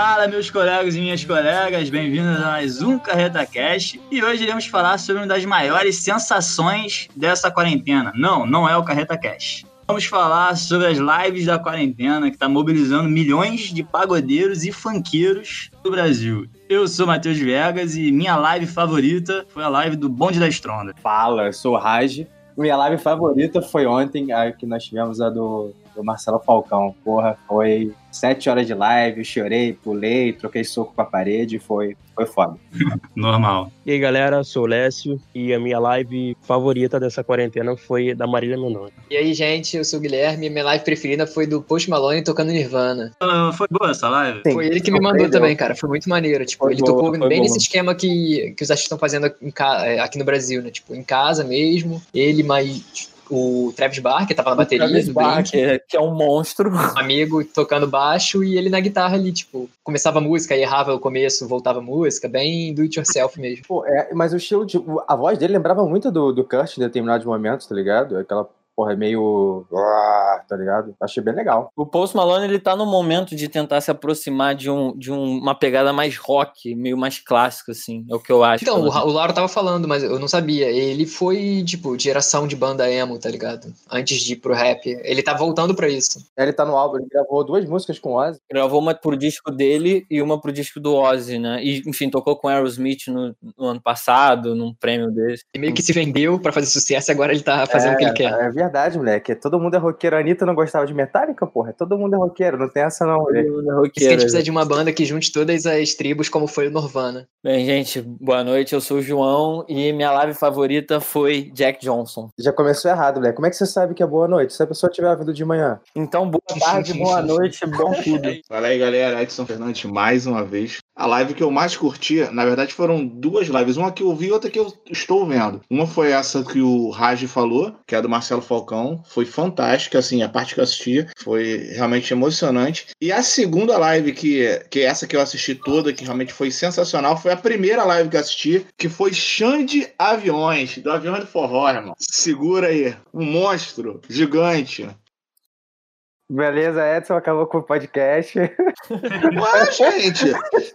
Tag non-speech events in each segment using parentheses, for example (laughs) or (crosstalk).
Fala, meus colegas e minhas colegas, bem-vindos a mais um Carreta Cast. E hoje iremos falar sobre uma das maiores sensações dessa quarentena. Não, não é o Carreta Cast. Vamos falar sobre as lives da quarentena que está mobilizando milhões de pagodeiros e funkeiros do Brasil. Eu sou Matheus Vegas e minha live favorita foi a live do Bonde da Estronda. Fala, eu sou o Raj. Minha live favorita foi ontem, a que nós tivemos a do, do Marcelo Falcão. Porra, foi sete horas de live, chorei, pulei, troquei soco com a parede, foi, foi foda. (laughs) Normal. E aí, galera, sou o Lécio e a minha live favorita dessa quarentena foi da Marília Mendonça. E aí, gente, eu sou o Guilherme e minha live preferida foi do Post Malone tocando Nirvana. Uh, foi boa essa live? Sim, foi ele que me mandou também, cara, foi muito maneiro. Tipo, foi ele boa, tocou bem boa. nesse esquema que, que os artistas estão fazendo aqui no Brasil, né? Tipo, em casa mesmo, ele mais o Travis Barker tava na bateria. O Travis Barker, que é um monstro. Um (laughs) amigo tocando baixo e ele na guitarra ali, tipo, começava a música, errava o começo, voltava a música, bem do it yourself mesmo. Pô, é, mas o estilo de. A voz dele lembrava muito do, do Kurt em determinados momentos, tá ligado? Aquela porra, é meio. tá ligado? Achei bem legal. O Post Malone, ele tá no momento de tentar se aproximar de, um, de um, uma pegada mais rock, meio mais clássica, assim. É o que eu acho. Então, o, o Lauro tava falando, mas eu não sabia. Ele foi, tipo, geração de banda emo, tá ligado? Antes de ir pro rap. Ele tá voltando pra isso. Ele tá no álbum, ele gravou duas músicas com o Ozzy. Gravou uma pro disco dele e uma pro disco do Ozzy, né? E, enfim, tocou com Aerosmith no, no ano passado, num prêmio desse. E meio que se vendeu pra fazer sucesso e agora ele tá fazendo é, o que ele quer. É verdade verdade, moleque. Todo mundo é roqueiro. A Anitta não gostava de Metallica, porra. Todo mundo é roqueiro, não tem essa não. Todo mundo é roqueiro. Isso que a gente precisa de uma banda que junte todas as tribos, como foi o Nirvana. Bem, gente, boa noite. Eu sou o João e minha live favorita foi Jack Johnson. Já começou errado, moleque. Como é que você sabe que é boa noite? Se a pessoa tiver vindo de manhã. Então, boa tarde, boa noite, bom tudo. (laughs) Fala aí, galera. Edson Fernandes mais uma vez. A live que eu mais curti, na verdade, foram duas lives. Uma que eu vi e outra que eu estou vendo. Uma foi essa que o Raj falou, que é a do Marcelo Falcão. Foi fantástica, assim, a parte que eu assisti foi realmente emocionante. E a segunda live, que, que é essa que eu assisti toda, que realmente foi sensacional, foi a primeira live que eu assisti, que foi Xande Aviões, do Aviões do Forró, irmão. Segura aí. Um monstro gigante. Beleza, Edson, acabou com o podcast. Ué, gente,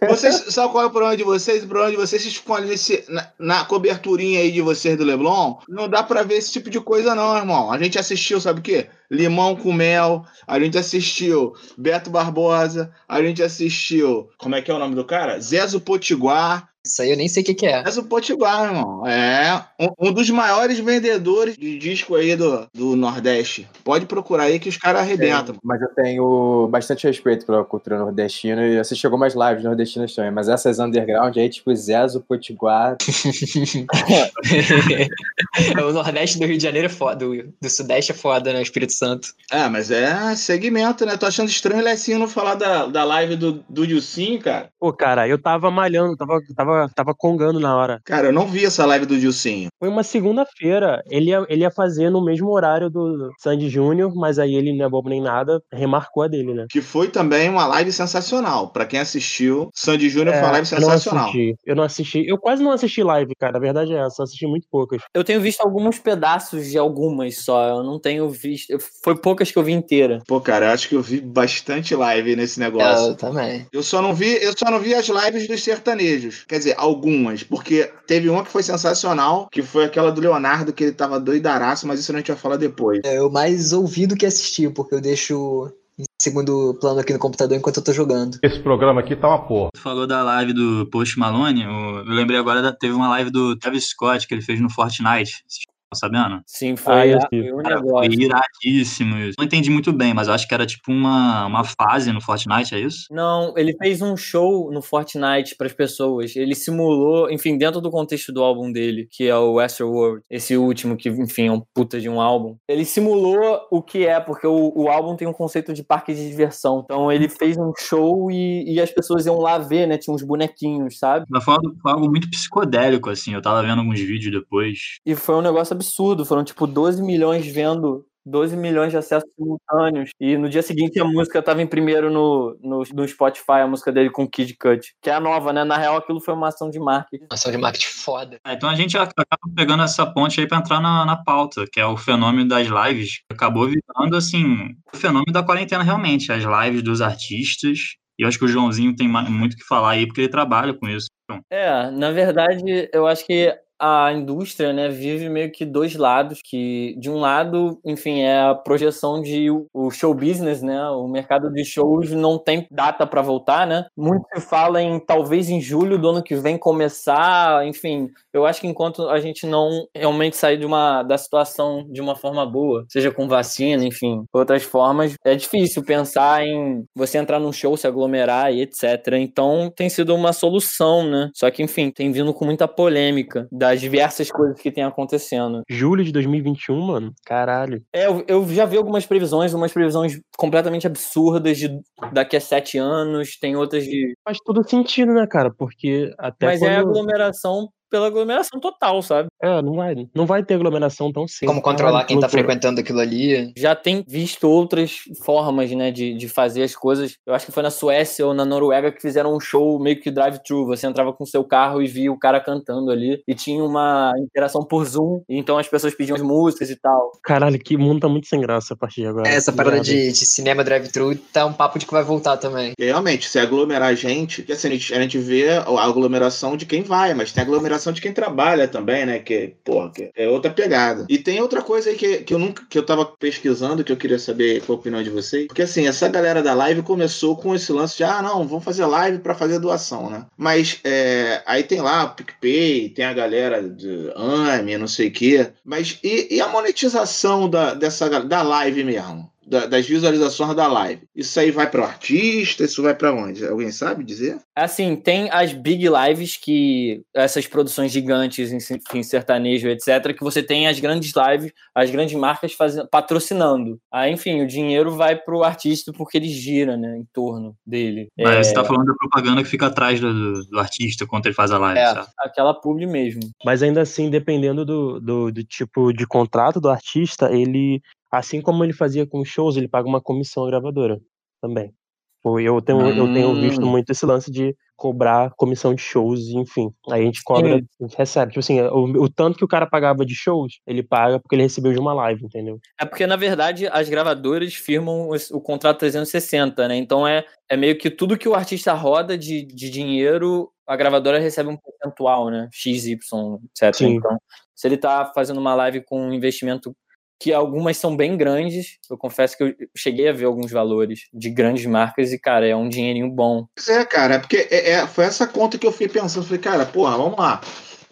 vocês, sabe qual é o problema de vocês? O problema de vocês, vocês ficam ali nesse, na, na, coberturinha aí de vocês do Leblon, não dá pra ver esse tipo de coisa não, irmão. A gente assistiu, sabe o quê? Limão com Mel, a gente assistiu Beto Barbosa, a gente assistiu, como é que é o nome do cara? Zezo Potiguar, isso aí eu nem sei o que, que é. Mas o Potiguar, irmão, é um, um, dos maiores vendedores de disco aí do, do Nordeste. Pode procurar aí que os caras arrebentam. É, mas eu tenho bastante respeito pela cultura nordestina e assisti algumas lives nordestinas também. Mas essas underground aí, tipo Zezo, Potiguar. (laughs) o Nordeste do Rio de Janeiro é foda, do, do Sudeste é foda, né? Espírito Santo. É, mas é segmento, né? Tô achando estranho o Lecinho não falar da, da live do, do Dilcinho, cara. Pô, cara, eu tava malhando, tava, tava tava, tava congando na hora. Cara, eu não vi essa live do Dilcinho. Foi uma segunda-feira. Ele ia, ele ia fazer no mesmo horário do Sandy Júnior, mas aí ele não é bobo nem nada, remarcou a dele, né? Que foi também uma live sensacional. Para quem assistiu, Sandy Júnior é, foi uma live sensacional. Eu não, assisti, eu não assisti. Eu quase não assisti live, cara. A verdade é essa. Assisti muito poucas. Eu tenho visto alguns pedaços de algumas só. Eu não tenho visto. Foi poucas que eu vi inteira. Pô, cara, eu acho que eu vi bastante live nesse negócio. Eu também. Eu só não vi, eu só não vi as lives dos sertanejos. Quer dizer, algumas, porque teve uma que foi sensacional, que foi aquela do Leonardo, que ele tava doidaraço, mas isso a gente vai falar depois. É, eu mais ouvi do que assisti, porque eu deixo em segundo plano aqui no computador enquanto eu tô jogando. Esse programa aqui tá uma porra. Tu falou da live do Post Malone, eu lembrei agora, teve uma live do Travis Scott que ele fez no Fortnite sabendo? Sim, foi, ah, um cara, Foi iradíssimo. Não entendi muito bem, mas eu acho que era tipo uma, uma fase no Fortnite, é isso? Não, ele fez um show no Fortnite para as pessoas. Ele simulou, enfim, dentro do contexto do álbum dele, que é o World esse último, que, enfim, é um puta de um álbum. Ele simulou o que é, porque o, o álbum tem um conceito de parque de diversão. Então ele fez um show e, e as pessoas iam lá ver, né? Tinha uns bonequinhos, sabe? Mas foi algo, foi algo muito psicodélico, assim. Eu tava vendo alguns vídeos depois. E foi um negócio absurdo. Foram tipo 12 milhões vendo 12 milhões de acessos simultâneos. E no dia seguinte a música estava em primeiro no, no, no, Spotify, a música dele com Kid Cut, que é a nova, né? Na real, aquilo foi uma ação de marketing. Ação de marketing foda. É, então a gente acaba pegando essa ponte aí para entrar na, na pauta, que é o fenômeno das lives. Acabou virando, assim, o fenômeno da quarentena realmente. As lives dos artistas E eu acho que o Joãozinho tem muito que falar aí, porque ele trabalha com isso. É, na verdade, eu acho que a indústria, né, vive meio que dois lados, que de um lado, enfim, é a projeção de o show business, né, o mercado de shows não tem data para voltar, né? Muito se fala em talvez em julho do ano que vem começar, enfim, eu acho que enquanto a gente não realmente sair de uma da situação de uma forma boa, seja com vacina, enfim, outras formas, é difícil pensar em você entrar num show, se aglomerar e etc. Então, tem sido uma solução, né? Só que, enfim, tem vindo com muita polêmica das diversas coisas que tem acontecendo. Julho de 2021, mano? Caralho. É, eu, eu já vi algumas previsões, umas previsões completamente absurdas de daqui a sete anos, tem outras de. Faz todo sentido, né, cara? Porque até. Mas quando... é aglomeração pela aglomeração total, sabe? É, não vai, não vai ter aglomeração tão cedo. Como controlar quem tá frequentando aquilo ali. Já tem visto outras formas, né, de, de fazer as coisas. Eu acho que foi na Suécia ou na Noruega que fizeram um show meio que drive-thru. Você entrava com seu carro e via o cara cantando ali. E tinha uma interação por Zoom. então as pessoas pediam as músicas e tal. Caralho, que mundo tá muito sem graça a partir de agora. É, essa parada de, de, cinema drive-thru tá um papo de que vai voltar também. E realmente, se aglomerar gente, porque assim, a gente, a gente vê a aglomeração de quem vai, mas tem aglomeração de quem trabalha também, né? Que, porra, que é outra pegada. E tem outra coisa aí que, que eu nunca que eu tava pesquisando, que eu queria saber qual a opinião de vocês. Porque assim, essa galera da live começou com esse lance de ah, não, vamos fazer live para fazer doação, né? Mas é, aí tem lá o PicPay, tem a galera de AME, não sei o quê. Mas e, e a monetização da, dessa da live mesmo? Da, das visualizações da live. Isso aí vai para o artista? Isso vai para onde? Alguém sabe dizer? Assim, tem as big lives que essas produções gigantes em, sertanejo, etc, que você tem as grandes lives, as grandes marcas fazendo, patrocinando. Aí, enfim, o dinheiro vai para o artista porque ele gira, né, em torno dele. Mas é... você tá falando da propaganda que fica atrás do, do artista quando ele faz a live, é, sabe? aquela publi mesmo. Mas ainda assim, dependendo do, do, do tipo de contrato do artista, ele Assim como ele fazia com shows, ele paga uma comissão à gravadora também. Eu tenho, hum. eu tenho visto hum. muito esse lance de cobrar comissão de shows, enfim. Aí a gente cobra, a gente recebe. Tipo assim, o, o, tanto que o cara pagava de shows, ele paga porque ele recebeu de uma live, entendeu? É porque, na verdade, as gravadoras firmam o, o contrato 360, né? Então é, é meio que tudo que o artista roda de, de dinheiro, a gravadora recebe um percentual, né? XY, etc. Sim. Então, se ele tá fazendo uma live com um investimento que algumas são bem grandes. Eu confesso que eu cheguei a ver alguns valores de grandes marcas e, cara, é um dinheirinho bom. Pois é, cara, é porque é, é, foi essa conta que eu fui pensando. Falei, cara, porra, vamos lá.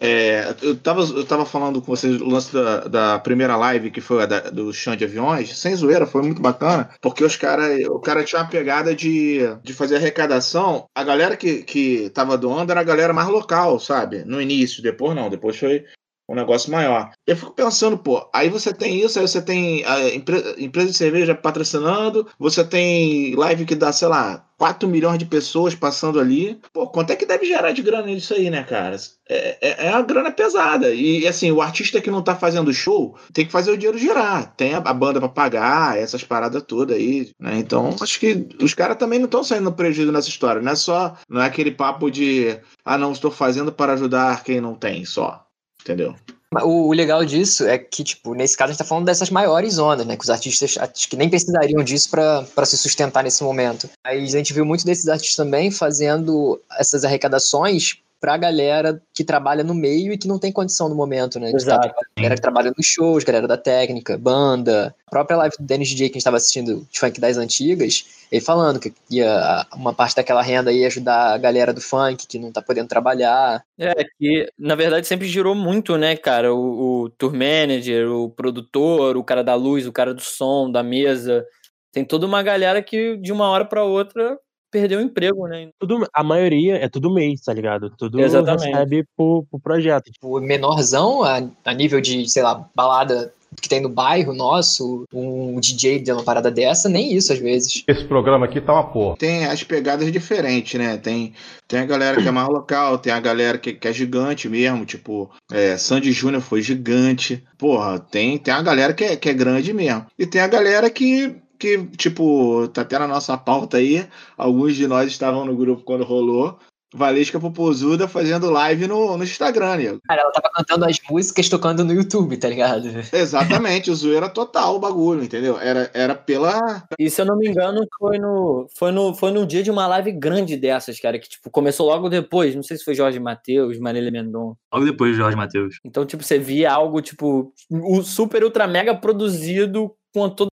É, eu, tava, eu tava falando com vocês o lance da, da primeira live, que foi a da, do chão de aviões, sem zoeira, foi muito bacana, porque os cara, o cara tinha uma pegada de, de fazer arrecadação. A galera que, que tava doando era a galera mais local, sabe? No início, depois não, depois foi um negócio maior. Eu fico pensando, pô, aí você tem isso, aí você tem a empresa de cerveja patrocinando, você tem live que dá, sei lá, 4 milhões de pessoas passando ali. Pô, quanto é que deve gerar de grana isso aí, né, cara? É, é, é uma grana pesada. E, assim, o artista que não tá fazendo show tem que fazer o dinheiro girar. Tem a, a banda para pagar, essas paradas todas aí, né? Então, acho que os caras também não estão saindo prejuízo nessa história. Não é só, não é aquele papo de, ah, não, estou fazendo para ajudar quem não tem só entendeu? O, o, legal disso é que, tipo, nesse caso a gente tá falando dessas maiores zonas, né? Que os artistas acho que nem precisariam disso para se sustentar nesse momento. Aí a gente viu muito desses artistas também fazendo essas arrecadações pra galera que trabalha no meio e que não tem condição no momento, né? Exato. Tá, galera que trabalha nos shows, galera da técnica, banda. A própria live do Dennis DJ que a gente tava assistindo de funk das antigas, ele falando que ia, uma parte daquela renda ia ajudar a galera do funk que não tá podendo trabalhar. É, que na verdade sempre girou muito, né, cara? O, o tour manager, o produtor, o cara da luz, o cara do som, da mesa. Tem toda uma galera que de uma hora para outra perdeu o emprego, né? Tudo, a maioria é tudo mês, tá ligado? Tudo Exatamente. recebe pro, pro projeto. O menorzão, a, a nível de, sei lá, balada que tem no bairro nosso, um DJ de uma parada dessa, nem isso às vezes. Esse programa aqui tá uma porra. Tem as pegadas diferentes, né? Tem, tem a galera que é mais local, tem a galera que, que é gigante mesmo, tipo, é, Sandy Júnior foi gigante. Porra, tem, tem a galera que é, que é grande mesmo. E tem a galera que que, tipo, tá até na nossa pauta aí. Alguns de nós estavam no grupo quando rolou. Valesca Popozuda fazendo live no, no Instagram, nego. Cara, ela tava cantando as músicas tocando no YouTube, tá ligado? (laughs) Exatamente, o zoeira total o bagulho, entendeu? Era, era pela. E se eu não me engano, foi no, foi, no, foi no dia de uma live grande dessas, cara, que tipo, começou logo depois. Não sei se foi Jorge Matheus, Marília Mendonça. Logo depois de Jorge Matheus. Então, tipo, você via algo, tipo, o super ultra mega produzido com todo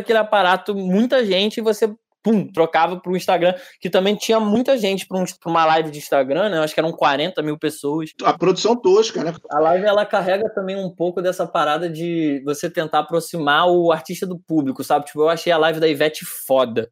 aquele aparato, muita gente, e você pum, trocava para o Instagram, que também tinha muita gente para um, uma live de Instagram, né? Eu acho que eram 40 mil pessoas. A produção tosca, né? A live ela carrega também um pouco dessa parada de você tentar aproximar o artista do público, sabe? Tipo, eu achei a live da Ivete foda.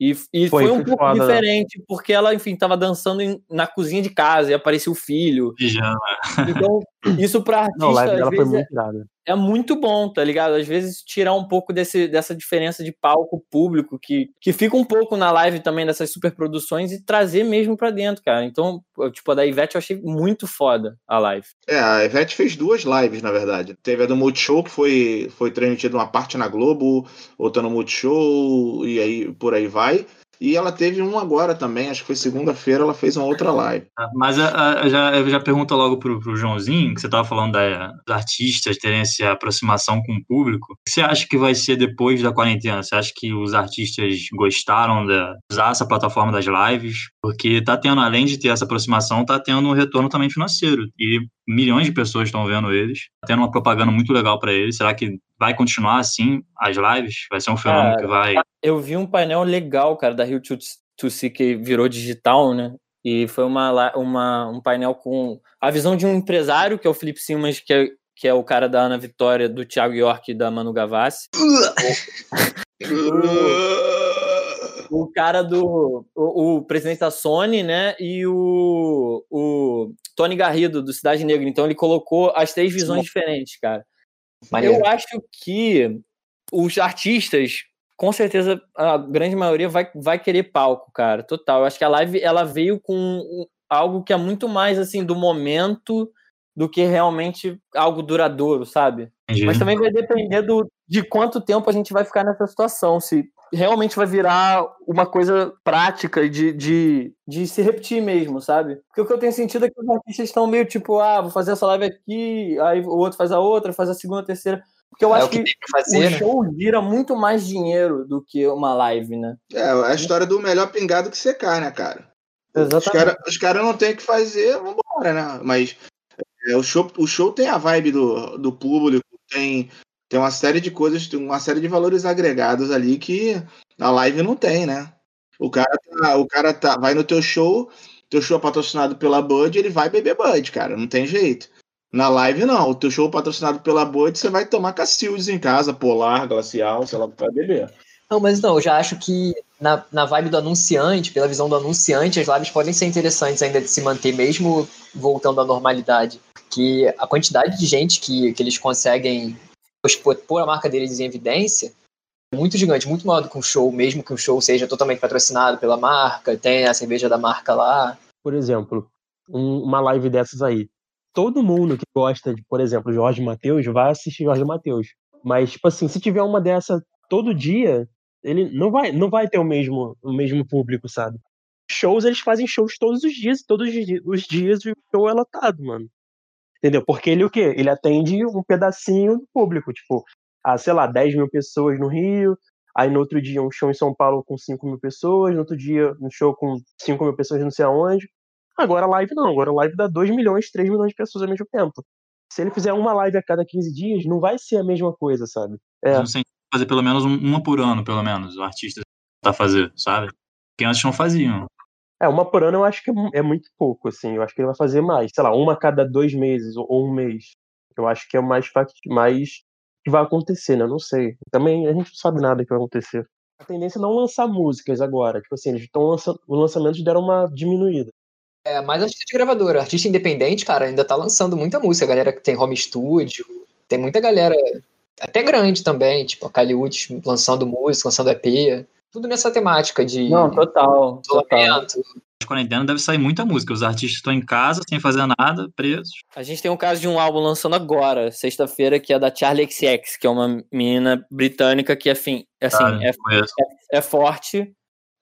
E, e foi, foi, um pouco foda, diferente, né? porque ela, enfim, tava dançando em, na cozinha de casa e apareceu o filho. Pijama. Então, isso pra artista. Não, a live dela foi é muito irada é muito bom, tá ligado? Às vezes tirar um pouco desse, dessa diferença de palco público que, que fica um pouco na live também dessas superproduções e trazer mesmo para dentro, cara. Então, tipo, a da Ivete eu achei muito foda a live. É, a Ivete fez duas lives, na verdade. Teve a do Multishow, que foi, foi transmitida uma parte na Globo, outra no Multishow, e aí por aí vai. E ela teve um agora também, acho que foi segunda-feira, ela fez uma outra live. Ah, mas a, a, já, eu já pergunto logo pro, pro Joãozinho, que você estava falando da, dos artistas terem essa aproximação com o público. O que você acha que vai ser depois da quarentena? Você acha que os artistas gostaram de usar essa plataforma das lives? Porque tá tendo, além de ter essa aproximação, tá tendo um retorno também financeiro. E milhões de pessoas estão vendo eles, tá tendo uma propaganda muito legal para eles. Será que vai continuar assim as lives? Vai ser um fenômeno que vai. Eu vi um painel legal, cara, da Rio to See que virou digital, né? E foi uma, uma, um painel com a visão de um empresário, que é o Felipe Simas, que é, que é o cara da Ana Vitória, do Thiago York e da Manu Gavassi. o, o, cara do. O, o, presidente da Sony, né? E o, o Tony Garrido, do Cidade Negra. Então ele colocou as três visões diferentes, cara. Maneiro. Eu acho que os artistas, com certeza, a grande maioria vai, vai querer palco, cara. Total. Eu acho que a live ela veio com algo que é muito mais assim do momento do que realmente algo duradouro, sabe? Entendi. Mas também vai depender do, de quanto tempo a gente vai ficar nessa situação. Se realmente vai virar uma coisa prática de, de, de se repetir mesmo, sabe? Porque o que eu tenho sentido é que os artistas estão meio tipo, ah, vou fazer essa live aqui, aí o outro faz a outra, faz a segunda, a terceira. Porque eu é acho que, que fazer, o né? show gira muito mais dinheiro do que uma live, né? É, a história do melhor pingado que secar, né, cara? Exatamente. Os caras cara não tem o que fazer, vambora, né? Mas é, o, show, o show tem a vibe do, do público, tem tem uma série de coisas, tem uma série de valores agregados ali que a live não tem, né? O cara, tá, o cara tá, vai no teu show, teu show é patrocinado pela Bud, ele vai beber Bud, cara, não tem jeito. Na live, não. O teu show patrocinado pela Bud, você vai tomar Cacildes em casa, Polar, Glacial, sei lá, vai beber. Não, mas não, eu já acho que na, na vibe do anunciante, pela visão do anunciante, as lives podem ser interessantes ainda de se manter, mesmo voltando à normalidade. Que a quantidade de gente que, que eles conseguem pôr a marca deles em evidência é muito gigante, muito maior do que um show, mesmo que um show seja totalmente patrocinado pela marca, tem a cerveja da marca lá. Por exemplo, um, uma live dessas aí. Todo mundo que gosta de, por exemplo, Jorge Matheus, vai assistir Jorge Matheus. Mas, tipo assim, se tiver uma dessa todo dia, ele não vai, não vai ter o mesmo, o mesmo público, sabe? Shows, eles fazem shows todos os dias, todos os dias o show é lotado, mano. Entendeu? Porque ele o quê? Ele atende um pedacinho do público, tipo, a, sei lá, 10 mil pessoas no Rio, aí no outro dia um show em São Paulo com 5 mil pessoas, no outro dia um show com 5 mil pessoas não sei aonde. Agora live não, agora live dá 2 milhões, 3 milhões de pessoas ao mesmo tempo. Se ele fizer uma live a cada 15 dias, não vai ser a mesma coisa, sabe? É. Fazer pelo menos uma por ano, pelo menos, o artista tá fazer, sabe? Que antes não faziam. É, uma por ano eu acho que é, é muito pouco, assim. Eu acho que ele vai fazer mais. Sei lá, uma a cada dois meses ou um mês. Eu acho que é o mais, mais que vai acontecer, né? Eu não sei. Também a gente não sabe nada que vai acontecer. A tendência é não lançar músicas agora. Tipo assim, eles estão lançando. Os lançamentos deram uma diminuída. É, mas artista de gravadora, artista independente, cara, ainda tá lançando muita música. A galera que tem home studio, tem muita galera, até grande também, tipo a Kaliut lançando música, lançando EP tudo nessa temática de. Não, total. total. De quarentena deve sair muita música. Os artistas estão em casa, sem fazer nada, presos. A gente tem um caso de um álbum lançando agora, sexta-feira, que é da Charlie XX, que é uma menina britânica que, assim, assim ah, é, é, é, forte.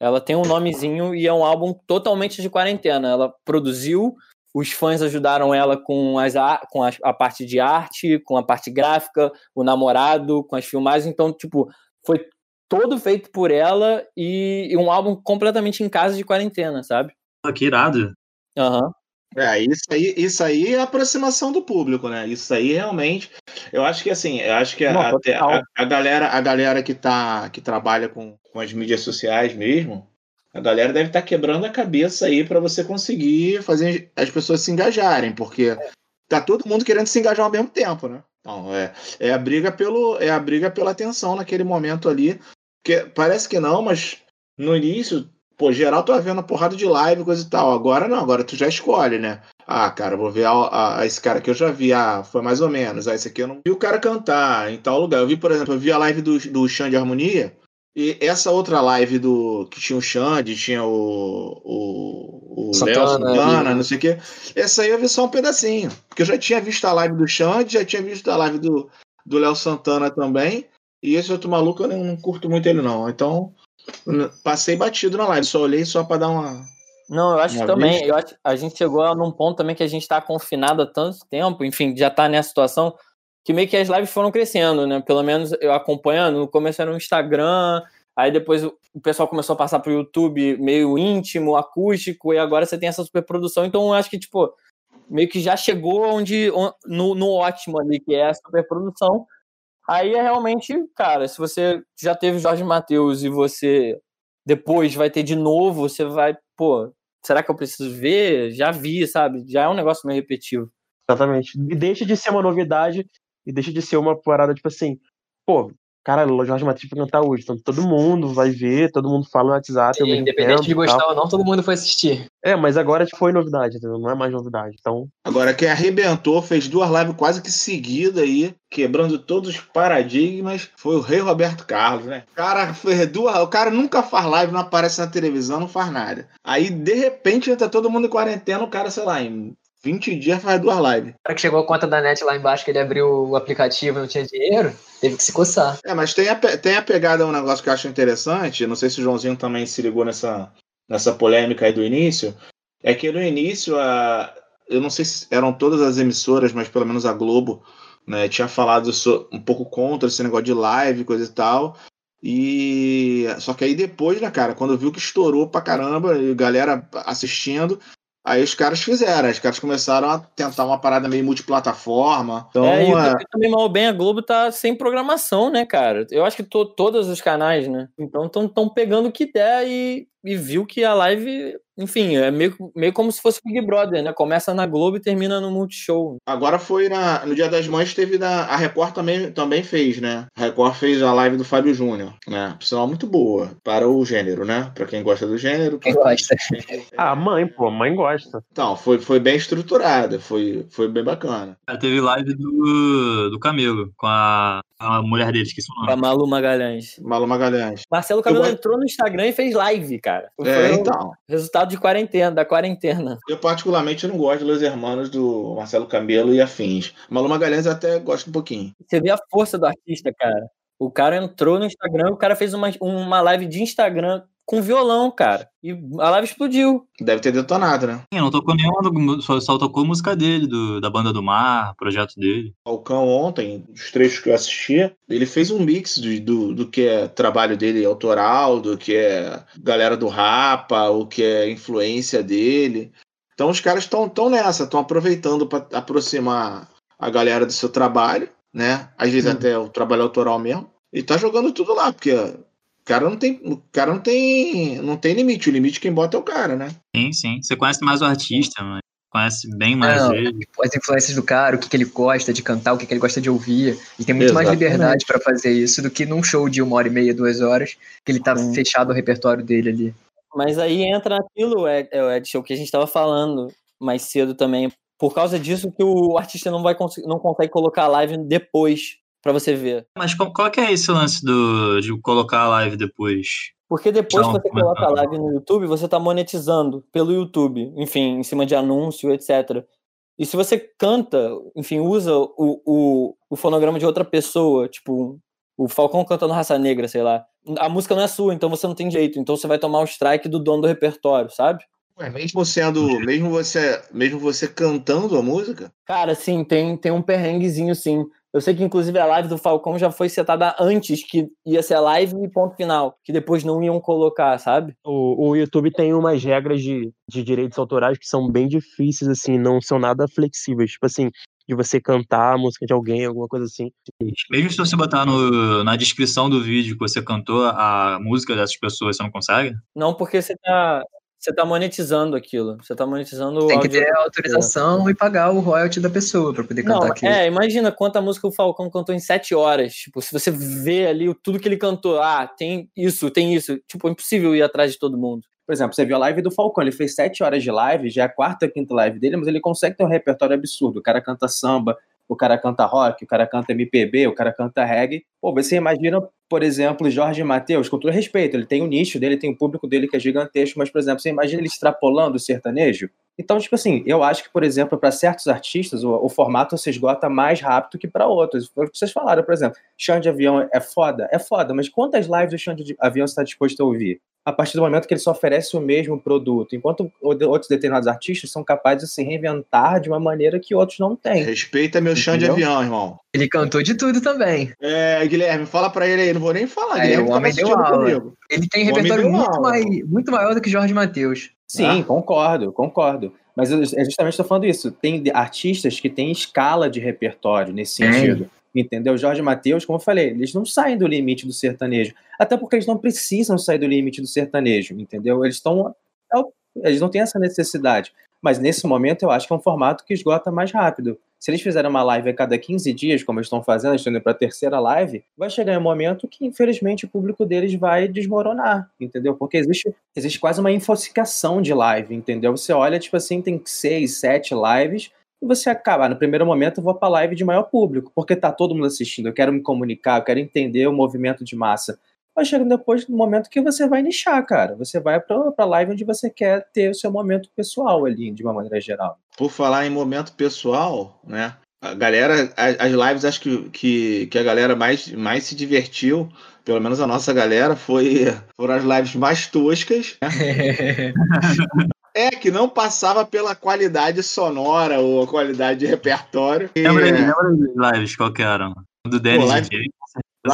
Ela tem um nomezinho e é um álbum totalmente de quarentena. Ela produziu, os fãs ajudaram ela com, as, com a, a parte de arte, com a parte gráfica, o namorado, com as filmagens. Então, tipo, foi todo feito por ela e, e um álbum completamente em casa de quarentena, sabe? Que irado. Aham. Uhum. É, isso aí, isso aí é a aproximação do público, né? Isso aí realmente. Eu acho que assim, eu acho que a, a, a, galera, a galera que tá, que trabalha com, com as mídias sociais mesmo, a galera deve estar tá quebrando a cabeça aí para você conseguir fazer as pessoas se engajarem, porque tá todo mundo querendo se engajar ao mesmo tempo, né? Então, é, é a briga pelo é a briga pela atenção naquele momento ali, que parece que não, mas no início Pô, geral tu vai vendo a porrada de live, coisa e tal. Agora não, agora tu já escolhe, né? Ah, cara, vou ver a, a, esse cara que eu já vi. Ah, foi mais ou menos. Ah, esse aqui eu não vi o cara cantar em tal lugar. Eu vi, por exemplo, eu vi a live do, do Xande Harmonia. E essa outra live do que tinha o Xande, tinha o, o, o Léo Santana, não sei o quê. Essa aí eu vi só um pedacinho. Porque eu já tinha visto a live do Xande, já tinha visto a live do Léo Santana também. E esse outro maluco eu não, curto muito ele, não. Então, Passei batido na live, só olhei só para dar uma. Não, eu acho que também. Eu acho, a gente chegou num ponto também que a gente está confinado há tanto tempo, enfim, já está nessa situação, que meio que as lives foram crescendo, né? Pelo menos eu acompanhando, no começo era no Instagram, aí depois o pessoal começou a passar pro YouTube meio íntimo, acústico, e agora você tem essa superprodução. Então eu acho que, tipo, meio que já chegou onde, no, no ótimo ali, que é a superprodução. Aí é realmente, cara, se você já teve Jorge Matheus e você depois vai ter de novo, você vai, pô, será que eu preciso ver? Já vi, sabe? Já é um negócio meio repetitivo. Exatamente. E deixa de ser uma novidade e deixa de ser uma parada, tipo assim, pô, Cara, o Jorge Matheus vai cantar hoje, então todo mundo vai ver, todo mundo fala no WhatsApp. Sim, independente tempo, de gostar ou não, todo mundo foi assistir. É, mas agora foi novidade, entendeu? não é mais novidade. Então... Agora, quem arrebentou, fez duas lives quase que seguida aí, quebrando todos os paradigmas, foi o Rei Roberto Carlos, né? O cara fez duas. O cara nunca faz live, não aparece na televisão, não faz nada. Aí, de repente, entra todo mundo em quarentena, o cara, sei lá, em 20 dias faz duas lives. O cara que chegou a conta da net lá embaixo, que ele abriu o aplicativo e não tinha dinheiro, teve que se coçar. É, mas tem a, tem a pegada, um negócio que eu acho interessante, não sei se o Joãozinho também se ligou nessa, nessa polêmica aí do início, é que no início, a, eu não sei se eram todas as emissoras, mas pelo menos a Globo, né, tinha falado um pouco contra esse negócio de live, coisa e tal, e só que aí depois, né, cara, quando viu que estourou pra caramba, e galera assistindo, Aí os caras fizeram, os caras começaram a tentar uma parada meio multiplataforma. Então, é, e é... também mal bem a Globo tá sem programação, né, cara? Eu acho que to, todos os canais, né? Então estão pegando o que der e, e viu que a live enfim, é meio, meio como se fosse Big Brother, né? Começa na Globo e termina no Multishow. Agora foi na, no Dia das Mães, teve da. A Record também, também fez, né? A Record fez a live do Fábio Júnior, né? Pessoal, muito boa para o gênero, né? Para quem gosta do gênero. Quem gosta. (laughs) ah, mãe, pô, mãe gosta. Então, foi, foi bem estruturada, foi, foi bem bacana. Teve live do, do Camelo, com a, a mulher dele, esqueci o nome. Com a Malu Magalhães. Malu Magalhães. Marcelo Camelo Eu... entrou no Instagram e fez live, cara. É, então. Resultado de quarentena, da quarentena. Eu, particularmente, não gosto dos Hermanos do Marcelo Camelo e afins. Malu Magalhães até gosto um pouquinho. Você vê a força do artista, cara. O cara entrou no Instagram, o cara fez uma, uma live de Instagram com violão, cara. E a live explodiu. Deve ter detonado, né? Sim, não tocou nenhuma, só, só tocou a música dele, do, da Banda do Mar, projeto dele. O Falcão ontem, os trechos que eu assisti, ele fez um mix do, do, do que é trabalho dele autoral, do que é galera do Rapa, o que é influência dele. Então os caras estão tão nessa, estão aproveitando para aproximar a galera do seu trabalho, né? Às vezes hum. até o trabalho autoral mesmo. E tá jogando tudo lá, porque cara não tem, o cara não tem, não tem limite. O limite quem bota é o cara, né? Sim, sim. Você conhece mais o artista, mas conhece bem mais não, ele. As influências do cara, o que, que ele gosta de cantar, o que, que ele gosta de ouvir. E tem muito Exatamente. mais liberdade para fazer isso do que num show de uma hora e meia, duas horas, que ele tá sim. fechado o repertório dele ali. Mas aí entra aquilo, é, é, Ed, o que a gente estava falando mais cedo também. Por causa disso que o artista não vai não consegue colocar a live depois para você ver. Mas qual, que é esse lance do, de colocar a live depois? Porque depois que você coloca a live no YouTube, você está monetizando pelo YouTube, enfim, em cima de anúncio, etc. E se você canta, enfim, usa o, o, o fonograma de outra pessoa, tipo, o Falcão cantando Raça Negra, sei lá, a música não é sua, então você não tem direito. Então você vai tomar o strike do dono do repertório, sabe? Ué, mesmo sendo, mesmo você, mesmo você cantando a música? Cara, sim, tem, tem um perrenguezinho, sim. Eu sei que, inclusive, a live do Falcão já foi setada antes, que ia ser a live e ponto final, que depois não iam colocar, sabe? O, o YouTube tem umas regras de, de direitos autorais que são bem difíceis, assim, não são nada flexíveis. Tipo assim, de você cantar a música de alguém, alguma coisa assim. Mesmo se você botar no, na descrição do vídeo que você cantou a música dessas pessoas, você não consegue? Não, porque você tá, você tá monetizando aquilo. Você tá monetizando Tem o que ter a autorização e pagar o royalty da pessoa pra poder cantar Não, aquilo. é, imagina quanta música o Falcão cantou em sete horas. Tipo, se você vê ali o- tudo que ele cantou, ah, tem isso, tem isso. Tipo, é impossível ir atrás de todo mundo. Por exemplo, você viu a live do Falcão, ele fez sete horas de live, já é a quarta ou quinta live dele, mas ele consegue ter um repertório absurdo. O cara canta samba, o cara canta rock, o cara canta MPB, o cara canta reggae. Pô, você imagina, por exemplo, Jorge Mateus, com todo respeito, ele tem o nicho dele, tem o público dele que é gigantesco, mas, por exemplo, você imagina ele extrapolando o sertanejo? Então, tipo assim, eu acho que, por exemplo, para certos artistas, o, o formato se esgota mais rápido que para outros. Foi o que vocês falaram, por exemplo, chão de avião é foda? É foda, mas quantas lives o chão de avião você está disposto a ouvir? A partir do momento que ele só oferece o mesmo produto, enquanto outros determinados artistas são capazes de se reinventar de uma maneira que outros não têm. Respeita meu chão de avião, irmão. Ele cantou de tudo também. É, Guilherme, fala pra ele aí, não vou nem falar. É, Guilherme o tava homem deu aula. comigo. Ele tem O homem repertório deu muito, aula. mai- muito maior do que Jorge Mateus. Sim, Ah. concordo, concordo. Mas eu eu justamente estou falando isso. Tem artistas que têm escala de repertório nesse sentido. Entendeu? Jorge Mateus, como eu falei, eles não saem do limite do sertanejo. Até porque eles não precisam sair do limite do sertanejo, entendeu? Eles estão. é Eles não têm essa necessidade. Mas nesse momento eu acho que é um formato que esgota mais rápido. Se eles fizerem uma live a cada 15 dias, como eles estão fazendo, estão indo para a terceira live, vai chegar um momento que, infelizmente, o público deles vai desmoronar, entendeu? Porque existe, existe quase uma infoxicação de live, entendeu? Você olha, tipo assim, tem seis, sete lives, e você acaba, no primeiro momento, eu vou para live de maior público, porque tá todo mundo assistindo, eu quero me comunicar, eu quero entender o movimento de massa. Mas chega depois do momento que você vai nichar, cara. Você vai pra, pra live onde você quer ter o seu momento pessoal ali, de uma maneira geral. Por falar em momento pessoal, né? A galera, as, as lives, acho que, que, que a galera mais, mais se divertiu, pelo menos a nossa galera, foi, foram as lives mais toscas, né? (laughs) É, que não passava pela qualidade sonora ou a qualidade de repertório. Lembra, É, lembra das lives, qual que era? Do Dennis live- DJ?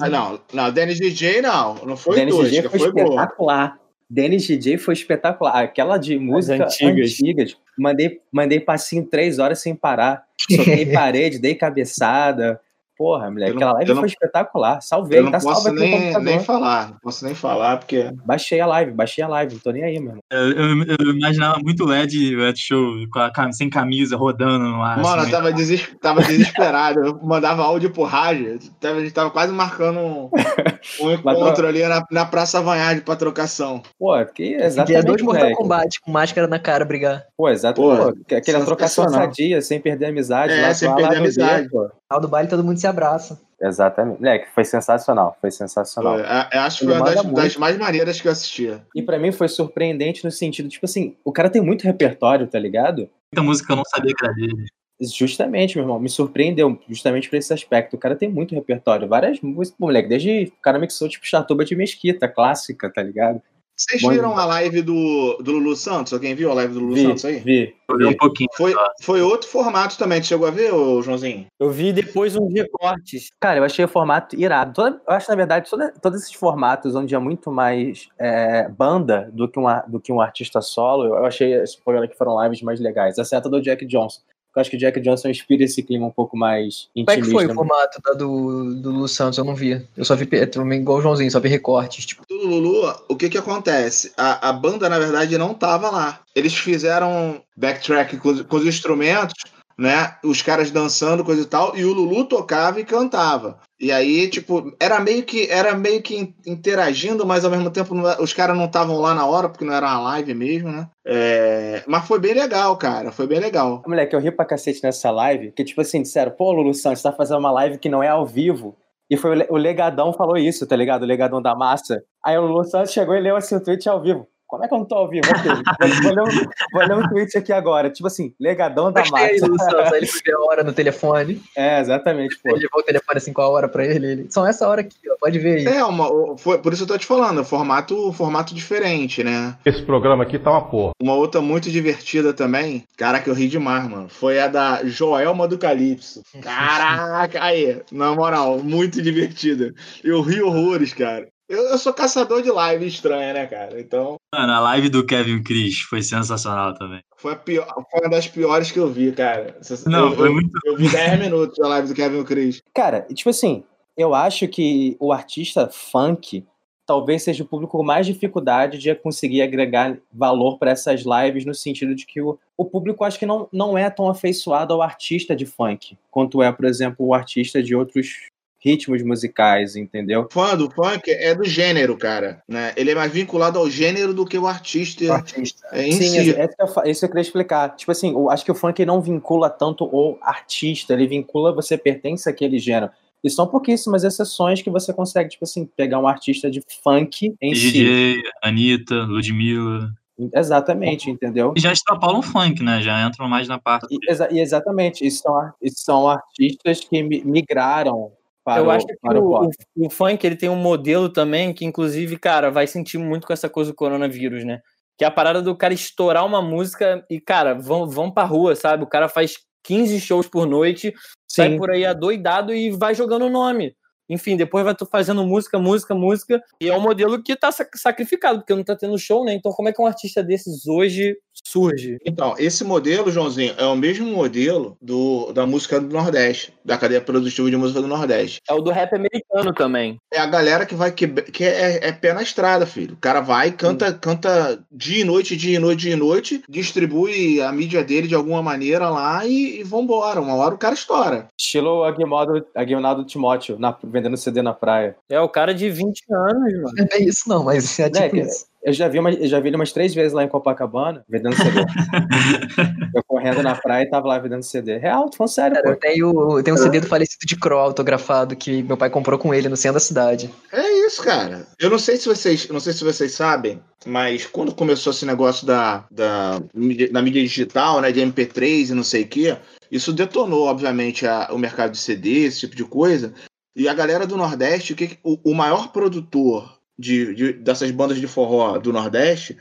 Ah, não, não, Dennis DJ não, não foi Dennis DJ foi, foi boa. espetacular. Dennis DJ foi espetacular. Aquela de música antigas. antigas. Mandei, mandei passinho três horas sem parar. Soquei (laughs) parede, dei cabeçada. Porra, moleque, Eu não- aquela live eu não- foi espetacular. Salvei, Eu não tá salvo posso aqui no nem, computador. nem falar, não posso nem falar, porque Baixei a live, baixei a live, não tô nem aí, meu irmão. Eu, eu- eu imaginava muito o Ed, o Ed Show com a cam- sem camisa, rodando no ar. Mano, eu assim. tava, deses- tava desesperado. Eu mandava áudio pro rádio. Tava- A gente tava quase marcando um, (laughs) um encontro ali na, na Praça Vanhade pra trocação. Pô, que Dia exatamente, dois Mortal. Kombat com máscara na cara brigar. Pô, exato. Pô, Pô, que- aquela trocação sadia, sem perder a amizade. É, lá, sem lá, perder lá a no amizade. dia, pô. No final do baile todo mundo se abraça. Exatamente. Moleque, foi sensacional, foi sensacional. eu- eu acho que foi uma das, das mais maneiras que eu assistia. E pra mim foi surpreendente no sentido, tipo assim, o cara tem muito repertório, tá ligado? Muita música que eu não sabia que era dele. Justamente, meu irmão, me surpreendeu, justamente por esse aspecto. O cara tem muito repertório, várias músicas, pô, moleque, desde o cara mixou tipo Chatuba de Mesquita, clássica, tá ligado? Vocês Bom viram a live do, do Lulu Santos? Alguém viu a live do Lulu Vi, Santos aí? vi, vi um pouquinho. Foi, foi outro formato também. Tu chegou a ver, ô, Joãozinho? Eu vi depois uns recortes. Cara, eu achei o formato irado. Toda- eu acho, na verdade, toda- todos esses formatos onde é muito mais é, banda do que, um, ar- do que um artista solo, eu achei esses programas que foram lives mais legais. Exceto a do Jack Johnson. Eu acho que o Jack Johnson inspira esse clima um pouco mais Como é que intimista. foi o formato da do, do Lu Santos? Eu não vi. Eu só vi também igual o Joãozinho, só vi recortes. Tipo, Do Lulu, o que que acontece? A, a banda, na verdade, não tava lá. Eles fizeram backtrack com, os- com os instrumentos, né? Os caras dançando, coisa e tal, e o Lulu tocava e cantava. E aí, tipo, era meio que era meio que in- interagindo, mas ao mesmo tempo os caras não estavam lá na hora, porque não era uma live mesmo, né? É, mas foi bem legal, cara. Foi bem legal. Moleque, eu ri pra cacete nessa live, que tipo assim, disseram, pô, Lulu Santos, tá fazendo uma live que não é ao vivo. E foi o Legadão falou isso, tá ligado? O Legadão da massa. Aí o Lulu Santos chegou e leu assim o tweet ao vivo. Como é que eu não tô ao vivo? Aqui, vou, vou, ler um, vou ler um tweet aqui agora. Tipo assim, legadão da aí ele foi ver a hora no telefone. É, exatamente, pô. Ele levou o telefone assim com a hora pra ele. ele São essa hora aqui, ó. Pode ver aí. É, uma, foi, por isso eu tô te falando, formato, formato diferente, né? Esse programa aqui tá uma porra. Uma outra muito divertida também, cara, que eu ri demais, mano, foi a da Joelma do Calypso. Caraca, aí, na moral, muito divertida. Eu ri horrores, cara. Eu, eu sou caçador de live estranha, né, cara? Então, Mano, a live do Kevin Chris foi sensacional também. foi, a pior, foi uma das piores que eu vi, cara. Não, eu, foi eu- muito. eu vi 10 minutos da live do Kevin Chris. Cara, tipo assim, eu acho que o artista funk talvez seja o público com mais dificuldade de conseguir agregar valor para essas lives, no sentido de que o, o público acho que não, não é tão afeiçoado ao artista de funk, quanto é, por exemplo, o artista de outros ritmos musicais, entendeu? Fã do funk é do gênero, cara. Né? Ele é mais vinculado ao gênero do que o artista artista. é, em Sim, si. é, é isso que eu isso queria explicar. Tipo assim, eu acho que o funk não vincula tanto o artista, ele vincula você pertence àquele gênero. E são pouquíssimas exceções que você consegue, tipo assim, pegar um artista de funk em si. DJ, Anitta, Ludmilla. Exatamente, entendeu? E já extrapolam funk, né? Já entram mais na parte. E, exa- e exatamente, isso são, isso são artistas que mi- migraram para, Eu o, acho que o o, o, funk ele tem um modelo também que, inclusive, cara, vai sentir muito com essa coisa do coronavírus, né? Que é a parada do cara estourar uma música e, cara, vão, vão pra rua, sabe? O cara faz 15 shows por noite, sai Sim. por aí adoidado e vai jogando o nome. Enfim, depois vai fazendo música, música, música. E é um modelo que tá sac- sacrificado, porque não tá tendo show, né? Então, como é que um artista desses hoje surge? Então, esse modelo, Joãozinho, é o mesmo modelo do, da música do Nordeste, da cadeia produtiva de música do Nordeste. É o do rap americano também. É a galera que vai que, que é, é pé na estrada, filho. O cara vai, canta, canta dia e noite, dia e noite, dia e noite, distribui a mídia dele de alguma maneira lá e, e vambora. Uma hora o cara estoura. Estilo Aguinaldo, Aguinaldo Timóteo, na- vendendo CD na praia. É o cara de 20 anos, mano. Não é isso, não, mas é tipo Né, isso. Eu já vi, uma, eu já vi ele umas três vezes lá em Copacabana, vendendo CD. (laughs) eu correndo na praia e tava lá vendendo CD. Real, tô falando sério, Cara, eu pô. tenho, eu tenho um CD do falecido de Crow autografado que meu pai comprou com ele no centro da cidade. É isso, cara. Eu não sei se vocês, eu não sei se vocês sabem, mas quando começou esse negócio da, da, mídia- da mídia digital, né, de MP3 e não sei o quê, isso detonou, obviamente, a- o mercado de CD, esse tipo de coisa. E a galera do Nordeste, o, que, o, o maior produtor de, de- dessas bandas de forró do Nordeste,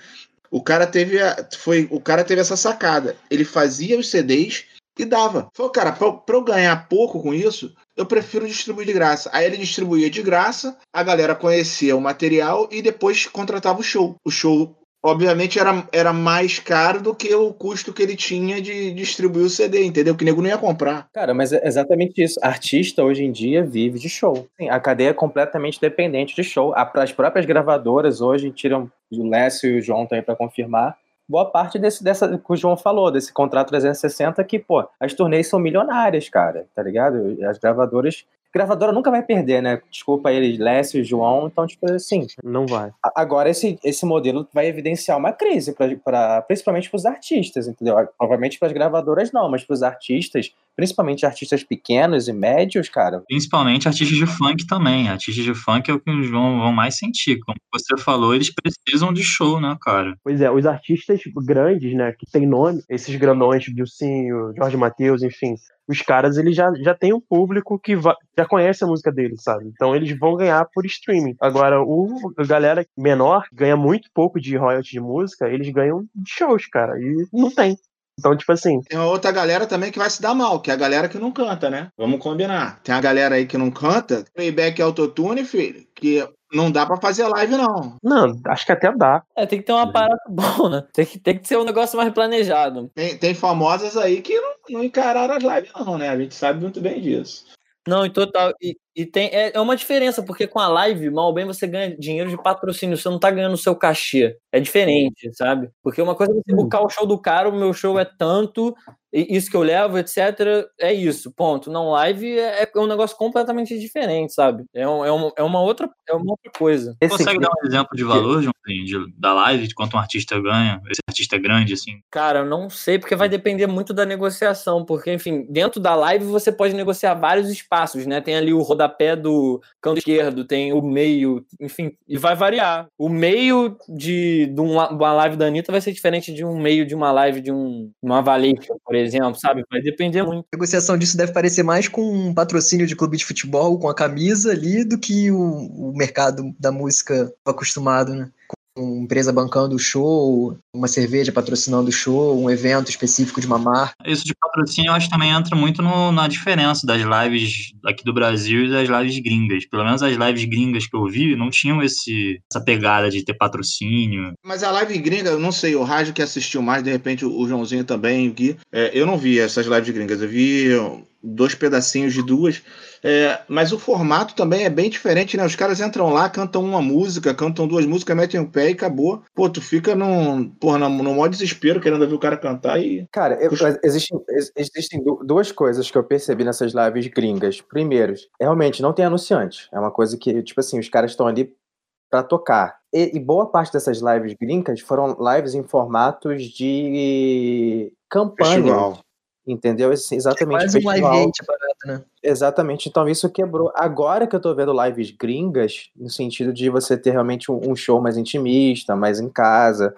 o cara teve a, foi, o cara teve essa sacada. Ele fazia os CDs e dava. Falou, cara, pra, pra eu ganhar pouco com isso, eu prefiro distribuir de graça. Aí ele distribuía de graça, a galera conhecia o material e depois contratava o show. O show, obviamente, era, era mais caro do que o custo que ele tinha de distribuir o CD, entendeu? Que o nego não ia comprar. Cara, mas é exatamente isso. Artista hoje em dia vive de show. Sim, a cadeia é completamente dependente de show. As próprias gravadoras hoje tiram o Lécio e o João também para confirmar. Boa parte desse dessa que o João falou, desse contrato 360 que, pô, as turnês são milionárias, cara, tá ligado? As gravadoras gravadora nunca vai perder, né? Desculpa eles, Lécio e João, então tipo assim, Não vai. Agora, esse, esse modelo vai evidenciar uma crise, pra, pra- principalmente para os artistas, entendeu? Provavelmente para as gravadoras não, mas para os artistas, principalmente artistas pequenos e médios, cara. Principalmente artistas de funk também. Artistas de funk é o que eles vão, vão mais sentir. Como você falou, eles precisam de show, né, cara? Pois é, os artistas grandes, né, que tem nome, esses grandões, Bilcinho, Jorge Matheus, enfim, os caras, eles já, já têm um público que já conhece a música deles, sabe? Então eles vão ganhar por streaming. Agora, o a galera menor ganha muito pouco de royalties de música, eles ganham de shows, cara, e não tem. Então, tipo assim, Tem uma outra galera também que vai se dar mal, que é a galera que não canta, né? Vamos combinar. Tem a galera aí que não canta, playback autotune, filho, que não dá pra fazer live, não. não, acho que até dá. É, tem que ter um aparato bom, né? Tem que, tem que ser um negócio mais planejado. Tem, tem famosas aí que não, não encararam as lives, não, né? A gente sabe muito bem disso. Não, em total. E, e tem, é, é uma diferença, porque com a live, mal ou bem, você ganha dinheiro de patrocínio, você não tá ganhando o seu cachê. É diferente, sabe? Porque uma coisa é você buscar o show do cara, o meu show é tanto, isso que eu levo, etc. É isso, ponto. Não, live é, é um negócio completamente diferente, sabe? É, um- é, uma, é uma outra é uma outra coisa. Esse, Consegue dar um exemplo de valor, João, de- da live, de quanto um artista ganha? Esse artista é grande, assim. Cara, eu não sei, porque vai depender muito da negociação, porque, enfim, dentro da live você pode negociar vários espaços, né? Tem ali o rodapé do canto esquerdo, tem o meio, enfim, e vai variar. O meio de de, uma, uma live da Anitta vai ser diferente de um meio de uma live de um, uma Valesca, por exemplo, sabe? Vai depender muito. A negociação disso deve parecer mais com um patrocínio de clube de futebol, com a camisa ali, do que o, o mercado da música acostumado, né? Uma empresa bancando o show, uma cerveja patrocinando o show, um evento específico de uma marca. Isso de patrocínio eu acho que também entra muito no, na diferença das lives aqui do Brasil e das lives gringas. Pelo menos as lives gringas que eu vi não tinham esse, essa pegada de ter patrocínio. Mas a live gringa, eu não sei, o Rádio que assistiu mais, de repente o Joãozinho também, o Gui, é, eu não vi essas lives gringas, eu vi dois pedacinhos de duas. É, mas o formato também é bem diferente, né? Os caras entram lá, cantam uma música, cantam duas músicas, metem o pé e acabou. Pô, tu fica num, porra, no, no maior desespero querendo ver o cara cantar e. Cara, eu, existem, existem duas coisas que eu percebi nessas lives gringas. Primeiro, realmente não tem anunciante. É uma coisa que, tipo assim, os caras estão ali para tocar. E, e, boa parte dessas lives gringas foram lives em formatos de campanha. Festival. Entendeu? Exatamente. É quase um live aid barato, né? Exatamente. Então isso quebrou. Agora que eu tô vendo lives gringas, no sentido de você ter realmente um show mais intimista, mais em casa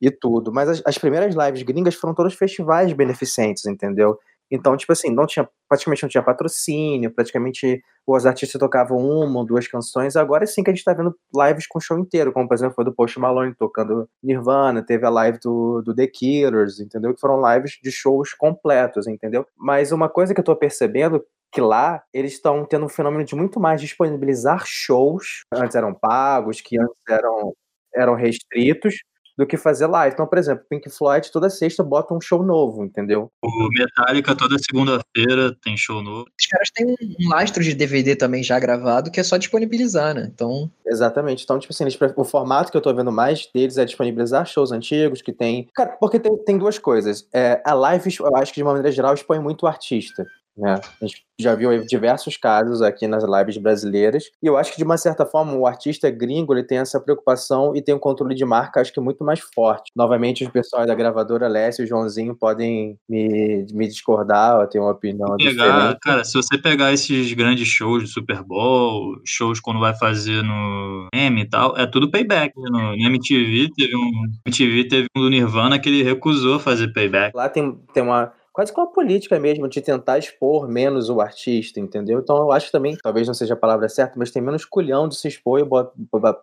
e tudo. Mas as, as primeiras lives gringas foram todos festivais beneficentes, entendeu? Então, tipo assim, não tinha, praticamente não tinha patrocínio, praticamente os artistas tocavam uma ou duas canções. Agora sim que a gente tá vendo lives com show inteiro, como por exemplo foi do Post Malone tocando Nirvana, teve a live do, do The Killers, entendeu? Que foram lives de shows completos, entendeu? Mas uma coisa que eu tô percebendo que lá eles estão tendo um fenômeno de muito mais disponibilizar shows, antes eram pagos, que antes eram, eram restritos, do que fazer live. Então, por exemplo, Pink Floyd toda sexta bota um show novo, entendeu? O Metallica toda segunda-feira tem show novo. Os caras têm um lastro de DVD também já gravado que é só disponibilizar, né? Então. Exatamente. Então, tipo assim, eles, o formato que eu tô vendo mais deles é disponibilizar shows antigos que tem. Cara, porque tem, tem duas coisas. É, a live, eu acho que de uma maneira geral, expõe muito o artista. Né? A gente já viu diversos casos aqui nas lives brasileiras. E eu acho que, de uma certa forma, o artista gringo ele tem essa preocupação e tem um controle de marca, acho que muito mais forte. Novamente, os pessoal da gravadora Lécio e o Joãozinho podem me, me discordar, ou ter uma opinião pegar, diferente. Cara, se você pegar esses grandes shows de Super Bowl, shows quando vai fazer no M e tal, é tudo payback. No, no MTV teve um MTV teve um do Nirvana que ele recusou fazer payback. Lá tem, tem uma quase com uma política mesmo de tentar expor menos o artista, entendeu? Então eu acho também, talvez não seja a palavra certa, mas tem menos culhão de se expor e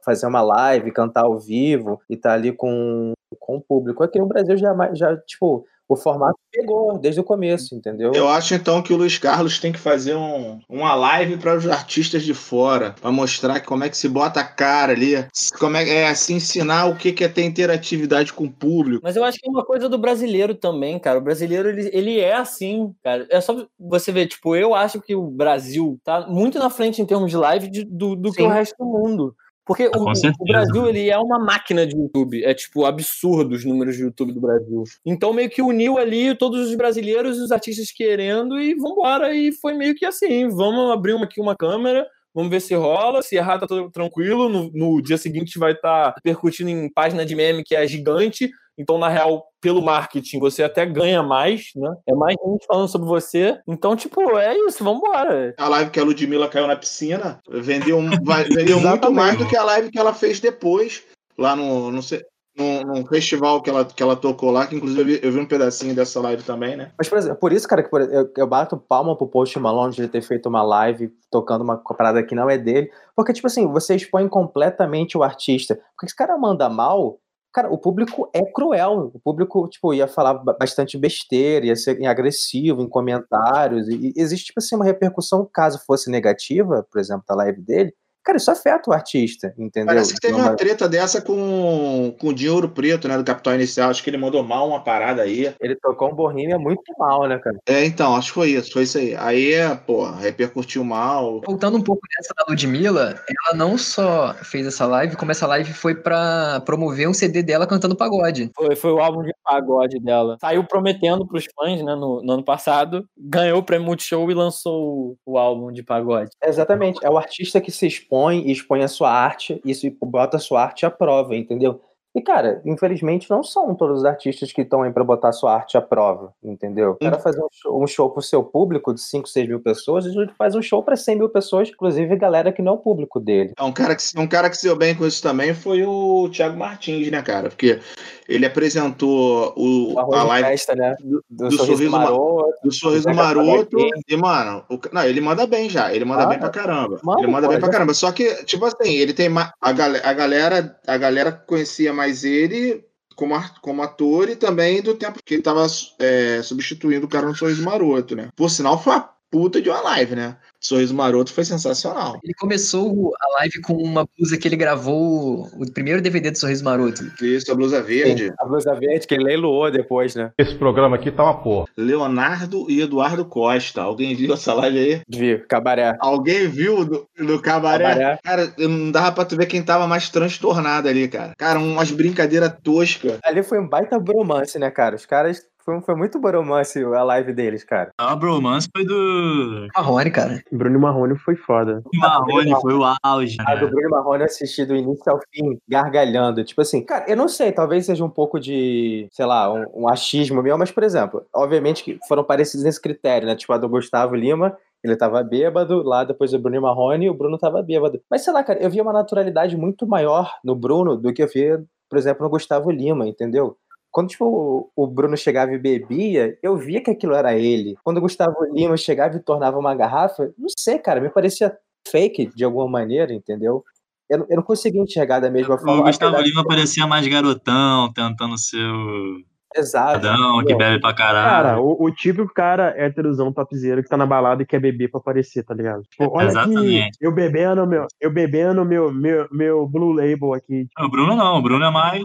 fazer uma live, cantar ao vivo e estar tá ali com, com o público. Aqui no Brasil já, já tipo, o formato pegou desde o começo, entendeu? Eu acho então que o Luiz Carlos tem que fazer um, uma live para os artistas de fora, para mostrar como é que se bota a cara ali, como é, é se ensinar o que, que é ter interatividade com o público. Mas eu acho que é uma coisa do brasileiro também, cara. O brasileiro ele, ele é assim, cara. É só você ver, tipo, eu acho que o Brasil tá muito na frente em termos de live de, do, do que o resto do mundo. Porque o, o, Brasil ele é uma máquina de YouTube. É tipo absurdo os números de YouTube do Brasil. Então meio que uniu ali todos os brasileiros e os artistas querendo e vambora. E foi meio que assim: vamos abrir uma, aqui uma câmera, vamos ver se rola. Se errar, tá tudo tranquilo. No, no dia seguinte vai estar tá percutindo em página de meme que é gigante. Então, na real, pelo marketing, você até ganha mais, né? É mais gente falando sobre você. Então, tipo, é isso, vambora. A live que a Ludmilla caiu na piscina vendeu, (laughs) vendeu muito mais do que a live que ela fez depois, lá no. Num, num, festival que ela, que ela tocou lá, que inclusive eu vi, eu vi, um pedacinho dessa live também, né? Mas, por exemplo, por isso, cara, que eu, eu bato palma pro Post Malone de ter feito uma live tocando uma parada que não é dele, porque, tipo assim, você expõe completamente o artista. Porque se o cara manda mal, Cara, o público é cruel. O público, tipo, ia falar bastante besteira, ia ser agressivo em comentários. E existe, tipo assim, uma repercussão, caso fosse negativa, por exemplo, da live dele, Cara, isso afeta o artista, entendeu? Parece que teve uma treta dessa com, com o Dinheiro Preto, né? Do Capital Inicial. Acho que ele mandou mal uma parada aí. Ele tocou um Bohemia muito mal, né, cara? É, então, acho que foi isso. Foi isso aí. Aí, pô, repercutiu mal. Voltando um pouco nessa da Ludmilla, ela não só fez essa live, como essa live foi pra promover um CD dela cantando pagode. Foi, foi o álbum de pagode dela. Saiu prometendo pros fãs, né, no, no ano passado. Ganhou o prêmio Multishow e lançou o, o álbum de pagode. Exatamente. É o artista que se expõe expõe e expõe a sua arte, isso bota a sua arte à prova, entendeu? E, cara, infelizmente não são todos os artistas que estão aí pra botar sua arte à prova, entendeu? O cara fazer um show, um show pro seu público de 5, 6 mil pessoas, ele faz um show pra 100 mil pessoas, inclusive galera que não é o público dele. É, Um cara, que, um cara que se deu bem com isso também foi o Thiago Martins, né, cara? Porque ele apresentou o, O a live festa, né? do, Do, do sorriso, sorriso ma- maroto. do Sorriso Maroto. E, mano, o não, ele manda bem já. Ele manda Ah, bem pra caramba. manda, ele manda pô, bem pra caramba. Só que, tipo assim, ele tem. A, gal- a, galera, a galera conhecia mais ele como, como ator e também do tempo que ele tava é, substituindo o cara no Sorriso Maroto, né? Por sinal, foi uma puta de uma live, né? Sorriso Maroto foi sensacional. Ele começou a live com uma blusa que ele gravou o primeiro DVD do Sorriso Maroto. Isso, a blusa verde. A blusa verde que ele leiloou depois, né? Esse programa aqui tá uma porra. Leonardo e Eduardo Costa. Alguém viu essa live aí? De cabaré. Alguém viu no, no cabaré? Cabaré. Cara, não dava pra tu ver quem tava mais transtornado ali, cara. Cara, umas brincadeiras toscas. Ali foi um baita bromance, né, cara? Os caras. Foi, foi muito bromance a live deles, cara. A bromance foi do Marrone, cara. Bruno Marrone foi foda. Marrone, foi o auge, A do né? Bruno Marrone eu assisti do início ao fim, gargalhando. Tipo assim, cara, eu não sei, talvez seja um pouco de, sei lá, um, um achismo meu, mas, por exemplo, obviamente que foram parecidos nesse critério, né? Tipo, a do Gustavo Lima, ele tava bêbado, lá depois do Bruno Marrone, o Bruno tava bêbado. Mas, sei lá, cara, eu via uma naturalidade muito maior no Bruno do que eu via, por exemplo, no Gustavo Lima, entendeu? Quando, tipo, o- Bruno chegava e bebia, eu via que aquilo era ele. Quando o Gustavo Lima chegava e tornava uma garrafa, não sei, cara, me parecia fake de alguma maneira, entendeu? Eu, não- eu não conseguia enxergar da mesma forma. O Gustavo Lima parecia mais garotão, tentando ser o Exato. cidadão que Não. bebe pra Cara, caralho. o, o típico cara héterozão topzeiro que tá na balada e quer beber pra aparecer, tá ligado? Tipo, olha Exatamente. aqui, eu bebendo meu, eu bebendo meu, meu, meu Blue Label aqui. O Bruno não, o Bruno é mais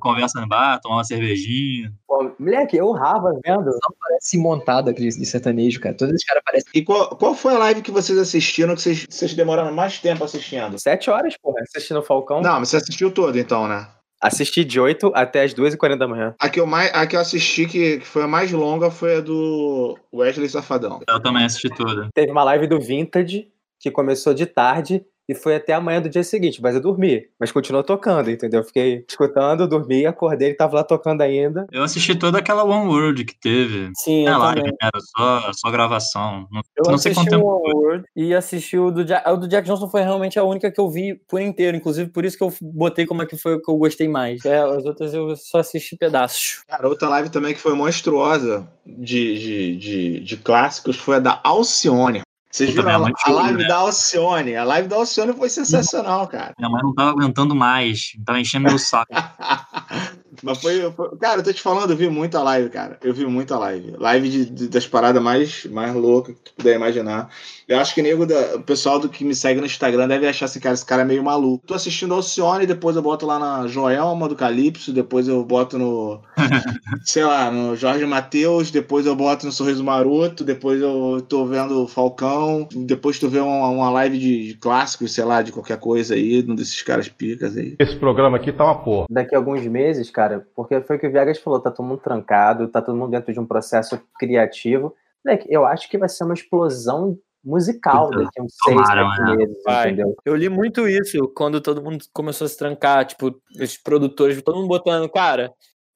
conversa no bar, tomar uma cervejinha. Pô, moleque, eu urrava vendo. Parece montada de, de sertanejo, cara. Todos esses caras parecem. E qual, qual foi a live que vocês assistiram que vocês, vocês demoraram mais tempo assistindo? Sete horas, porra, assistindo o Falcão. Não, mas você assistiu todo então, né? Assisti de 8 até as 2h40 da manhã. A que eu, mais, a que eu assisti, que, que foi a mais longa, foi a do Wesley Safadão. Eu também assisti toda. Teve uma live do Vintage, que começou de tarde e foi até amanhã do dia seguinte, mas eu dormi. Mas continuou tocando, entendeu? Eu Fiquei escutando, dormi, acordei, ele tava lá tocando ainda. Eu assisti toda aquela One World que teve. Sim, é eu live, também. né? Era só, só gravação. Não, Eu não sei quanto assisti tempo o foi. World e assisti o do Jack. O do Jack Johnson foi realmente a única que eu vi por inteiro. Inclusive, por isso que eu botei como é que foi o que eu gostei mais. É, as outras eu só assisti pedaços. Cara, outra live também que foi monstruosa de, de, de, de clássicos foi a da Alcione. Vocês Puta, viram a, chorou, live né? da Alcione? A live da Alcione foi sensacional, cara. Minha mãe não tava aguentando mais. Tava enchendo meu saco. (laughs) Mas foi, foi- Cara, eu tô te falando, eu vi muita live, cara. Eu vi muita live. Live de, de- das paradas mais, mais loucas que tu puder imaginar. Eu acho que nego da, o pessoal do que me segue no Instagram deve achar assim, cara, esse cara é meio maluco. Tô assistindo Alcione, depois eu boto lá na Joelma do Calypso, depois eu boto no. (laughs) sei lá, no Jorge Matheus, depois eu boto no Sorriso Maroto, depois eu tô vendo o Falcão, depois tu vê uma, uma live de, de clássicos, sei lá, de qualquer coisa aí, um desses caras picas aí. Esse programa aqui tá uma porra. Daqui a alguns meses, cara, porque foi o que o Viegas falou, tá todo mundo trancado, tá todo mundo dentro de um processo criativo. Moleque, eu acho que vai ser uma explosão musical Então, daqui a uns seis, né? meses, Vai. entendeu? Eu li muito isso quando todo mundo começou a se trancar, tipo, os produtores, todo mundo botando, cara.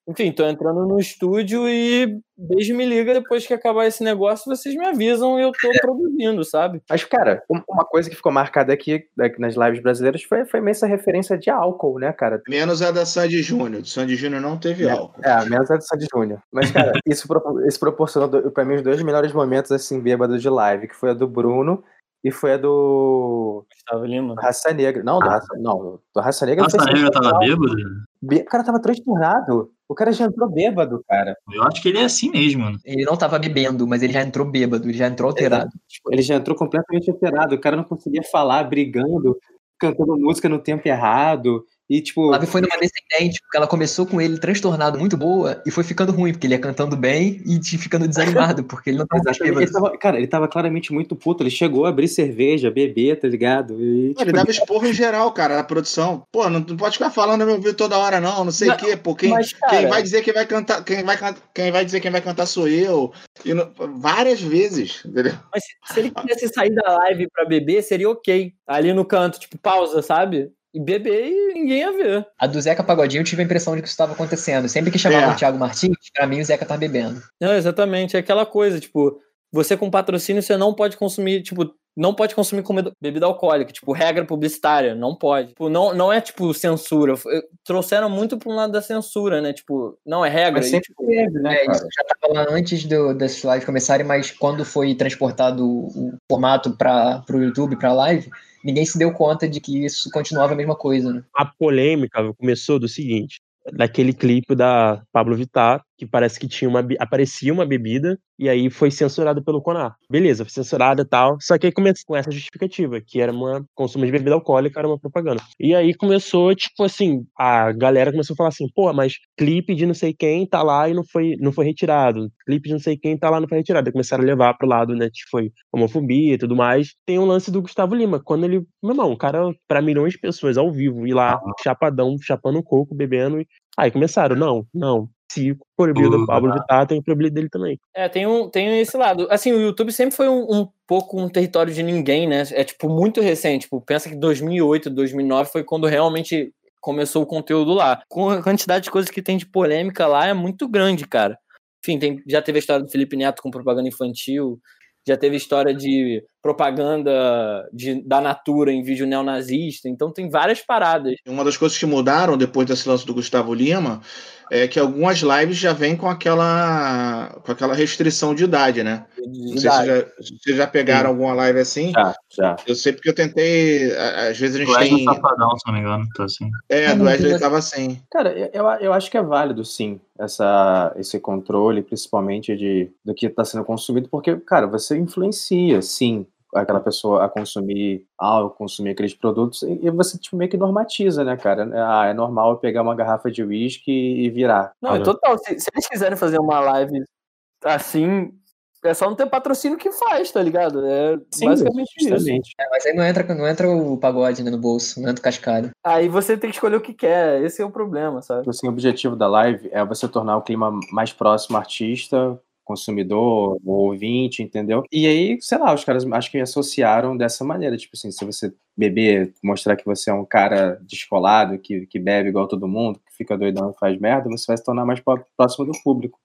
Enfim, tô entrando no estúdio e desde me liga depois que acabar esse negócio, vocês me avisam e eu tô produzindo, sabe? Mas, cara, um- uma coisa que ficou marcada aqui, aqui nas lives brasileiras foi, foi meio essa referência de álcool, né, cara? Menos a da Sandy Júnior. Do Sandy Júnior não teve álcool. É, menos a de Sandy Júnior. Mas, cara, (laughs) isso, isso proporcionou pra mim os dois melhores momentos, assim, bêbados de live, que foi a do Bruno e foi a do Gustavo Lima. Raça Negra. Não, do Raça, não, do Raça Negra Nossa, foi a negra tava bêbado? Bê- O cara tava transtornado. O cara já entrou bêbado, cara. Eu acho que ele é assim mesmo. Ele não tava bebendo, mas ele já entrou bêbado, ele já entrou alterado. Tipo, ele já entrou completamente alterado. O cara não conseguia falar, brigando, cantando música no tempo errado. E, tipo, A live foi numa descendente, porque ela começou com ele transtornado, muito boa, e foi ficando ruim, porque ele ia cantando bem e ficando desanimado, porque ele não tava exatamente. Ele tava- cara, ele tava claramente muito puto. Ele chegou a abrir cerveja, beber, tá ligado? E, Ele tipo, dava esporro em geral, cara, na produção. Pô, não, não pode ficar falando meu ouvido toda hora, não. Não sei o quê, pô. Quem, mas, cara- quem vai dizer quem vai cantar, quem vai, quem vai dizer quem vai cantar sou eu. E não- várias vezes, entendeu? Mas se, se ele quisesse sair da live pra beber, seria ok. Ali no canto, tipo, pausa, sabe? E beber e ninguém ia ver. A do Zeca Pagodinho eu tive a impressão de que isso estava acontecendo. Sempre que chamava É. o Thiago Martins, pra mim o Zeca tá bebendo. Não, exatamente. É aquela coisa, tipo, você com patrocínio, você não pode consumir, tipo, não pode consumir comida- bebida alcoólica, tipo, regra publicitária, não pode. Tipo, não, não é, tipo, censura. Trouxeram muito um lado da censura, né? Tipo, não é regra. Mas e, sempre tipo, teve, né, É, isso já tava lá antes do, das lives começarem, mas quando foi transportado o, o formato para o YouTube, pra live, ninguém se deu conta de que isso continuava a mesma coisa, né? A polêmica começou do seguinte: daquele clipe da Pablo Vittar, que parece que tinha uma, aparecia uma bebida e aí foi censurado pelo Conar. Beleza, foi censurada e tal. Só que aí começou com essa justificativa, que era uma consumo de bebida alcoólica, era uma propaganda. E aí começou, tipo assim, a galera começou a falar assim, pô, mas clipe de não sei quem tá lá e não foi, não foi retirado. Clipe de não sei quem tá lá e não foi retirado. Aí começaram a levar pro lado, né, que foi homofobia e tudo mais. Tem um lance do Gustavo Lima, quando ele, meu irmão, o cara, pra milhões de pessoas ao vivo, ir lá, chapadão, chapando coco, bebendo. E... Aí começaram, não, não. Se proibiu do. Pablo Vittar, tem proibido dele também. É, tem, um, tem esse lado. Assim, o YouTube sempre foi um, um pouco um território de ninguém, né? É, tipo, muito recente. Tipo, pensa que 2008, 2009 foi quando realmente começou o conteúdo lá. Com a quantidade de coisas que tem de polêmica lá é muito grande, cara. Enfim, tem, já teve a história do Felipe Neto com propaganda infantil, já teve história de propaganda de, da Natura em vídeo neonazista, então tem várias paradas. Uma das coisas que mudaram depois desse lance do Gustavo Lima é que algumas lives já vêm com aquela, com aquela restrição de idade, né? de Não sei se já, vocês já pegaram alguma live assim. Já, já. Eu sei porque eu tentei. Às vezes a gente O tem. Safadão, se não me engano, tá assim. É, É, do não Wesley precisa- tava assim. Cara, eu, eu acho que é válido, sim, essa, esse controle, principalmente de, do que está sendo consumido, porque, cara, você influencia, sim, aquela pessoa a consumir algo, consumir aqueles produtos, e, você tipo, meio que normatiza, né, cara? Ah, é normal eu pegar uma garrafa de uísque e virar. Não, é total. Se, se eles quiserem fazer uma live assim, é só não ter patrocínio que faz, tá ligado? É Sim, basicamente isso. justamente. É, mas aí não entra, não entra o pagode né, no bolso, não entra o cascalho. Aí você tem que escolher o que quer, esse é o problema, sabe? Tipo assim, o objetivo da live é você tornar o clima mais próximo ao artista, consumidor, ouvinte, entendeu? E aí, sei lá, os caras acho que associaram dessa maneira, tipo assim, se você beber, mostrar que você é um cara descolado, que, que bebe igual todo mundo, que fica doidão e faz merda, você vai se tornar mais pró- próximo do público.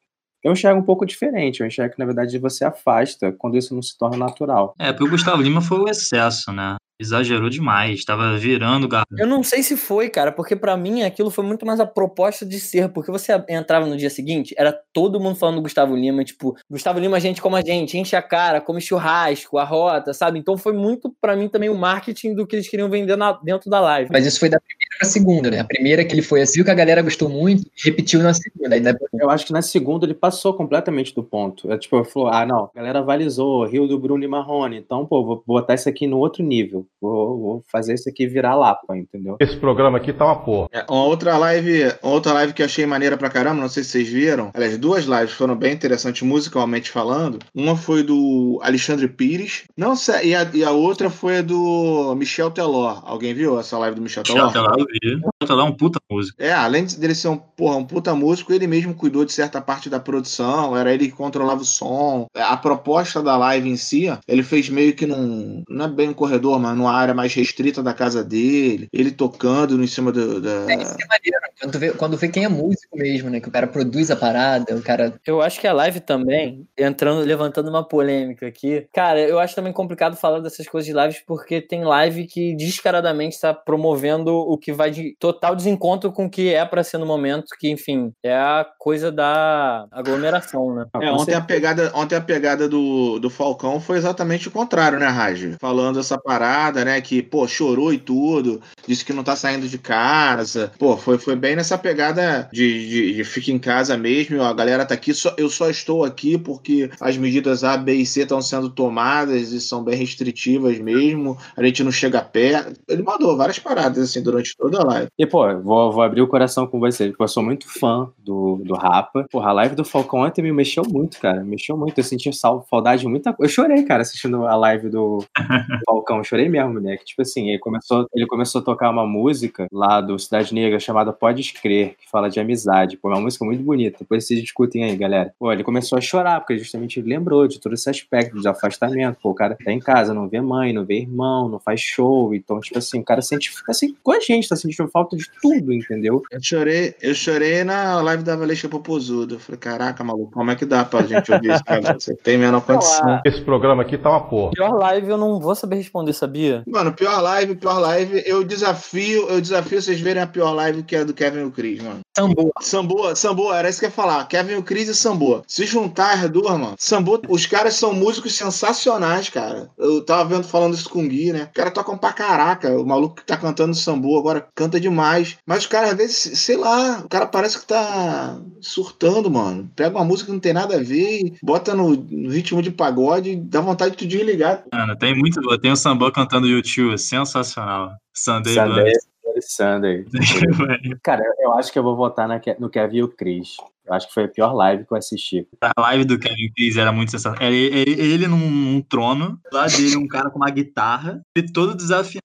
Eu enxergo um pouco diferente, eu enxergo que, na verdade, você afasta quando isso não se torna natural. É, porque o Gustavo Lima foi o excesso, né? Exagerou demais, tava virando garrafa. Eu não sei se foi, cara, porque pra mim aquilo foi muito mais a proposta de ser, porque você entrava no dia seguinte, era todo mundo falando do Gustavo Lima, tipo, Gustavo Lima, gente como a gente, enche a cara, come churrasco, a rota, sabe? Então foi muito pra mim também o marketing do que eles queriam vender na- dentro da live. Mas isso foi da primeira pra segunda, né? A primeira que ele foi assim, que a galera gostou muito, repetiu na segunda. Aí depois Eu acho que na segunda ele passou completamente do ponto. É, tipo, ele falou: ah, não, a galera avalizou, Rio do Bruno e Marrone. Então, pô, vou botar isso aqui no outro nível. Vou, vou fazer isso aqui virar lapa, entendeu? Esse programa aqui tá uma porra. É, Uma outra live, uma outra live que eu achei maneira pra caramba, não sei se vocês viram. Aliás, duas lives foram bem interessantes musicalmente falando. Uma foi do Alexandre Pires, não sei, e a, e a outra foi a do Michel Teló. Alguém viu essa live do Michel Teló? Eu vi. Até lá é um puta música. É, além de- dele ser um, porra, um puta músico, ele mesmo cuidou de certa parte da produção, era ele que controlava o som. A proposta da live em si, ele fez meio que num. Não é bem um corredor, mas numa área mais restrita da casa dele. Ele tocando em cima do, da. É, isso que é maneiro, quando vê, quando vê quem é músico mesmo, né? Que o cara produz a parada, o cara. Eu acho que a live também, entrando, levantando uma polêmica aqui, cara, eu acho também complicado falar dessas coisas de lives porque tem live que descaradamente está promovendo o que vai de total desencontro com o que é pra ser no momento, que enfim, é a coisa da aglomeração, né? É, ontem a pegada, ontem a pegada do, do Falcão foi exatamente o contrário, né, Raj? Falando essa parada, né, que, pô, chorou e tudo, disse que não tá saindo de casa. Pô, foi, foi bem nessa pegada de, de, de fica em casa mesmo, ó, a galera tá aqui, só, eu só estou aqui porque as medidas A, B e C estão sendo tomadas e são bem restritivas mesmo, a gente não chega perto. Ele mandou várias paradas, assim, durante toda a live. E, pô, vou, vou abrir o coração com você, porque eu sou muito fã do, do Rapa. Porra, a live do Falcão ontem me mexeu muito, cara. Mexeu muito. Eu senti saudade de muita coisa. Eu chorei, cara, assistindo a live do (laughs) Falcão. Eu chorei mesmo, moleque. Tipo assim, ele começou, ele começou a tocar uma música lá do Cidade Negra chamada Podes Crer, que fala de amizade. Pô, é uma música muito bonita. Depois vocês discutem aí, galera. Pô, ele começou a chorar, porque justamente ele lembrou de todo esse aspecto de afastamento. Pô, o cara tá em casa, não vê mãe, não vê irmão, não faz show. Então, tipo assim, o cara sente assim com a gente tá sentindo falta de tudo, entendeu? Eu chorei, eu chorei na live da Valesca Popozuda. Eu falei, caraca, maluco, como é que dá pra gente ouvir isso? Cara? Você tem menor condição. Esse programa aqui tá uma porra. Pior live eu não vou saber responder, sabia? Mano, pior live, pior live, eu desafio, eu desafio vocês verem a pior live que é do Kevin e o Chris, mano. Samboa. Samboa, Samboa, era isso que eu ia falar. Kevin, o Chris e Samboa. Se juntar as duas, mano. Samboa, os caras são músicos sensacionais, cara. Eu tava vendo, falando isso com o Gui, né? O cara tocam pra caraca. O maluco que tá cantando Samboa agora canta demais. Mas os caras, às vezes, sei lá, o cara parece que tá surtando, mano. Pega uma música que não tem nada a ver e bota no, no ritmo de pagode e dá vontade de tu desligar. Mano, tem muito. Tem o Sambô cantando YouTube, sensacional. Sunday, Sunday. Sunday. (laughs) Cara, eu- acho que eu vou votar na no Kevin e o Chris. Eu acho que foi a pior live que eu assisti. A live do Kevin Chris era muito sensacional. Ele, ele, ele num, num trono, lá dele um cara com uma guitarra, e todo desafiado.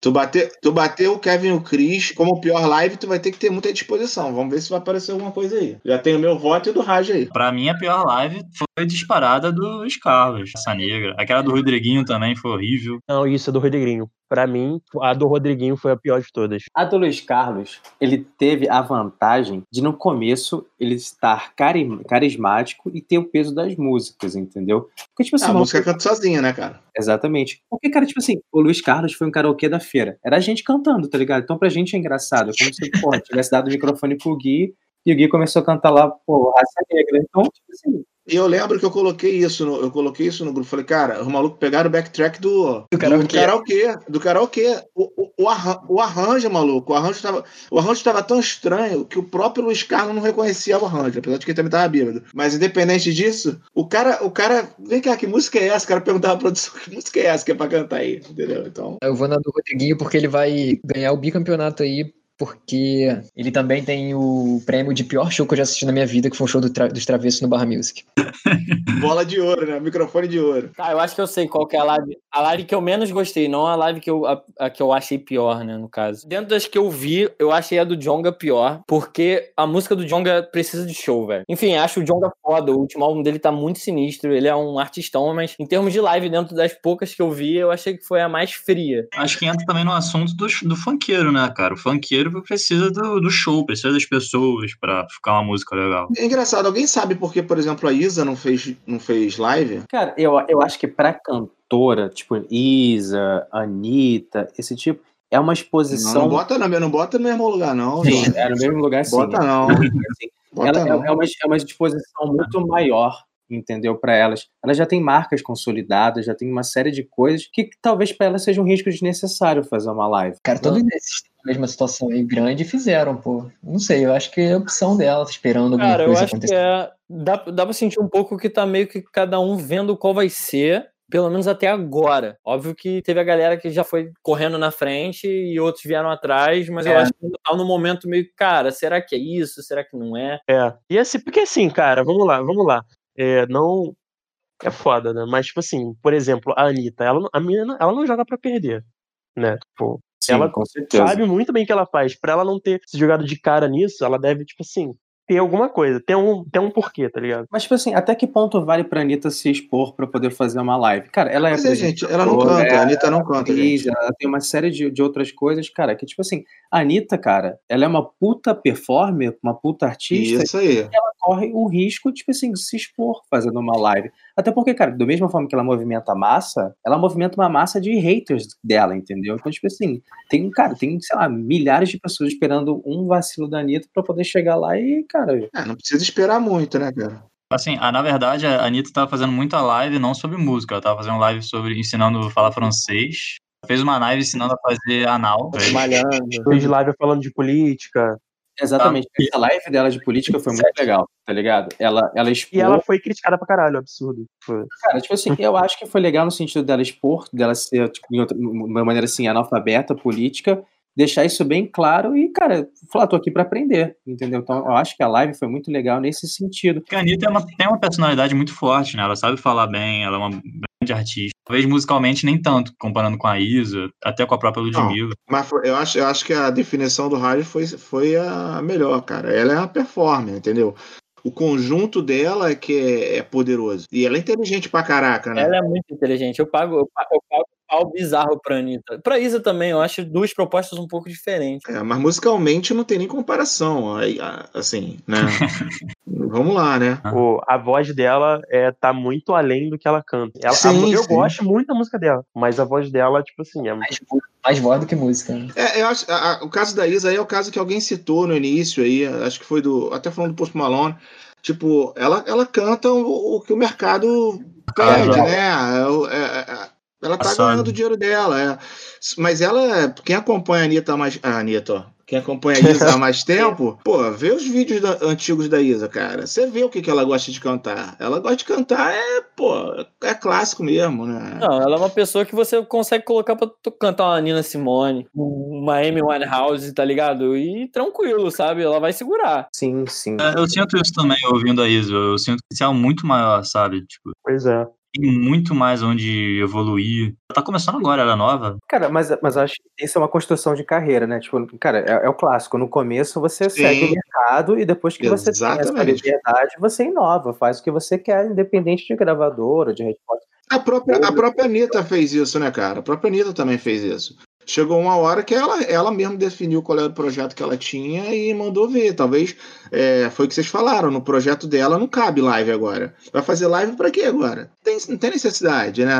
Tu bater, tu bater o Kevin e o Chris como pior live, tu vai ter que ter muita disposição. Vamos ver se vai aparecer alguma coisa aí. Já tem o meu voto e o do Raj aí. Pra mim, a pior live foi disparada dos Carlos, essa negra. Aquela do Rodriguinho também foi horrível. Não, isso é do Rodriguinho. Pra mim, a do Rodriguinho foi a pior de todas. A do Luiz Carlos, ele teve a vantagem de no começo ele estar cari- carismático e ter o peso das músicas, entendeu? Porque, tipo assim, Ah, a música canta sozinha, né, cara? Exatamente. Porque, cara, tipo assim, o Luiz Carlos foi um karaokê da feira. Era a gente cantando, tá ligado? Então pra gente é engraçado. É como se, porra, tivesse dado o microfone pro Gui e o Gui começou a cantar lá, pô, raça negra. Então, tipo assim, E eu lembro que eu coloquei isso no, eu coloquei isso no grupo. Falei, cara, os malucos pegaram o backtrack do, do karaokê. karaokê. Do karaokê. O, o, o, arran- o arranjo, maluco. O arranjo, tava, o arranjo tava tão estranho que o próprio Luiz Carlos não reconhecia o arranjo, apesar de que ele também tava bêbado. Mas independente disso, o cara, o cara. Vem cá, que música é essa? O cara perguntava à produção (laughs) que música é essa que é pra cantar aí. Entendeu? Então. Eu vou na do Rodriguinho porque ele vai ganhar o bicampeonato aí, porque ele também tem o prêmio de pior show que eu já assisti na minha vida, que foi um show do tra- dos Travessos no Barra Music. (laughs) Bola de ouro, né? Microfone de ouro. Tá, eu acho que eu sei qual que é a live. A live que eu menos gostei, não a live que eu, a, a que eu achei pior, né, no caso. Dentro das que eu vi, eu achei a do Jonga pior, porque a música do Jonga precisa de show, velho. Enfim, acho o Jonga foda, o último álbum dele tá muito sinistro, ele é um artistão, mas em termos de live, dentro das poucas que eu vi, eu achei que foi a mais fria. Acho que entra também no assunto do, do funkeiro, né, cara? O funkeiro precisa do, do show, precisa das pessoas pra ficar uma música legal. É engraçado, alguém sabe por que, por exemplo, a Isa não fez, não fez live? cara, eu, eu acho que pra cantora, tipo Isa, Anitta, esse tipo, é uma Não, exposição. não bota no, não bota no mesmo lugar, não. Sim, é no mesmo lugar, sim. Bota não. Bota ela é- não. é, uma, é uma disposição muito maior, entendeu, para elas. Elas já têm marcas consolidadas, já tem uma série de coisas que talvez para elas seja um risco desnecessário fazer uma live. Cara, todos esses têm a mesma situação aí grande fizeram, pô. Não sei, eu acho que é a opção dela, esperando alguma Cara, eu coisa acho que acontecer. é. Dá, dá pra sentir um pouco que tá meio que cada um vendo qual vai ser. Pelo menos até agora. Óbvio que teve a galera que já foi correndo na frente e outros vieram atrás, mas eu É. acho que tá no momento meio, cara, será que é isso? Será que não é? É. E assim, porque assim, cara, vamos lá, vamos lá. É, não. É foda, né? Mas, tipo assim, por exemplo, a Anitta, ela, a menina, ela não joga pra perder. Né? Tipo, Sim, Ela sabe muito bem o que ela faz. Pra ela não ter se jogado de cara nisso, ela deve, tipo assim, ter alguma coisa, ter um, ter um porquê, tá ligado? Mas, tipo assim, até que ponto vale pra Anitta se expor pra poder fazer uma live? Cara, ela é. Mas é, gente, ela não canta, é a Anitta não canta, atriz, gente. ela tem uma série de, de outras coisas, cara, que, tipo assim, a Anitta, cara, ela é uma puta performer, uma puta artista, Isso aí. corre o risco, tipo assim, de se expor fazendo uma live. Até porque, cara, da mesma forma que ela movimenta a massa, ela movimenta uma massa de haters dela, entendeu? Então, tipo assim, tem, cara, tem, sei lá, milhares de pessoas esperando um vacilo da Anitta pra poder chegar lá e, cara, É, não precisa esperar muito, né, cara? Assim, ah, na verdade, a Anitta tava fazendo muita live não sobre música, ela tava fazendo live sobre ensinando a falar francês. Fez uma live ensinando a fazer anal. Malhando. Fez live falando de política. Exatamente. Essa live dela de política foi muito legal, tá ligado? Ela, ela expôs. E ela foi criticada pra caralho, absurdo. Foi. Cara, tipo assim, eu acho que foi legal no sentido dela expor, dela ser, tipo, de outra- uma maneira assim, analfabeta, política, deixar isso bem claro e, cara, falar, tô aqui pra aprender, entendeu? Então, eu acho que a live foi muito legal nesse sentido. Porque a Anitta é uma- tem uma personalidade muito forte, né? Ela sabe falar bem, ela é uma grande artista. Talvez musicalmente nem tanto, comparando com a Isa, até com a própria Ludmilla. Mas foi- eu acho, eu acho que a definição do rádio foi, foi a melhor, cara. Ela é a performer, entendeu? O conjunto dela é que é, é poderoso. E ela é inteligente pra caraca, né? Ela é muito inteligente. Eu pago, eu pago, eu pago pau bizarro pra Anitta. Pra Isa também, eu acho duas propostas um pouco diferentes. É, mas musicalmente não tem nem comparação. aí, Assim, né? (laughs) Vamos lá, né? O, a voz dela é, tá muito além do que ela canta. Ela- a- Sim, eu sim. gosto muito da música dela, mas a voz dela, tipo assim, é Mais, mais voz do que música. né? É, eu acho, a- a- o caso da Isa aí é o caso que alguém citou no início aí, acho que foi do, até falando do Post Malone, tipo, ela, ela canta o, o que o mercado pede, Ah, né? É o- é- é- ela tá Passado. ganhando o dinheiro dela, é. Mas ela, quem acompanha a Anitta mais, a Anitta, ó, quem acompanha a Isa há mais tempo, pô, vê os vídeos da- antigos da Isa, cara, você vê o que, que ela gosta de cantar. Ela gosta de cantar, é, pô, é clássico mesmo, né? Não, ela é uma pessoa que você consegue colocar pra tu cantar uma Nina Simone, uma Amy Winehouse, tá ligado? E tranquilo, sabe? Ela vai segurar. Sim, sim. É, Eu sinto isso também ouvindo a Isa. Eu sinto que isso é muito maior, sabe? Tipo, Pois é. Tem muito mais onde evoluir. Ela tá começando agora, ela é nova. Cara, mas, mas eu acho que isso é uma construção de carreira, né? Tipo, cara, é, é o clássico. No começo você Sim. segue o mercado e depois que você tem essa Exatamente. liberdade, você inova, faz o que você quer, independente de gravadora, de resposta. A própria, a própria Anitta fez isso, né, cara? A própria Anitta também fez isso. Chegou uma hora que ela, ela mesma definiu qual era o projeto que ela tinha e mandou ver. Talvez é, foi o que vocês falaram. No projeto dela não cabe live agora. Vai fazer live pra quê agora? Tem, não tem necessidade, né?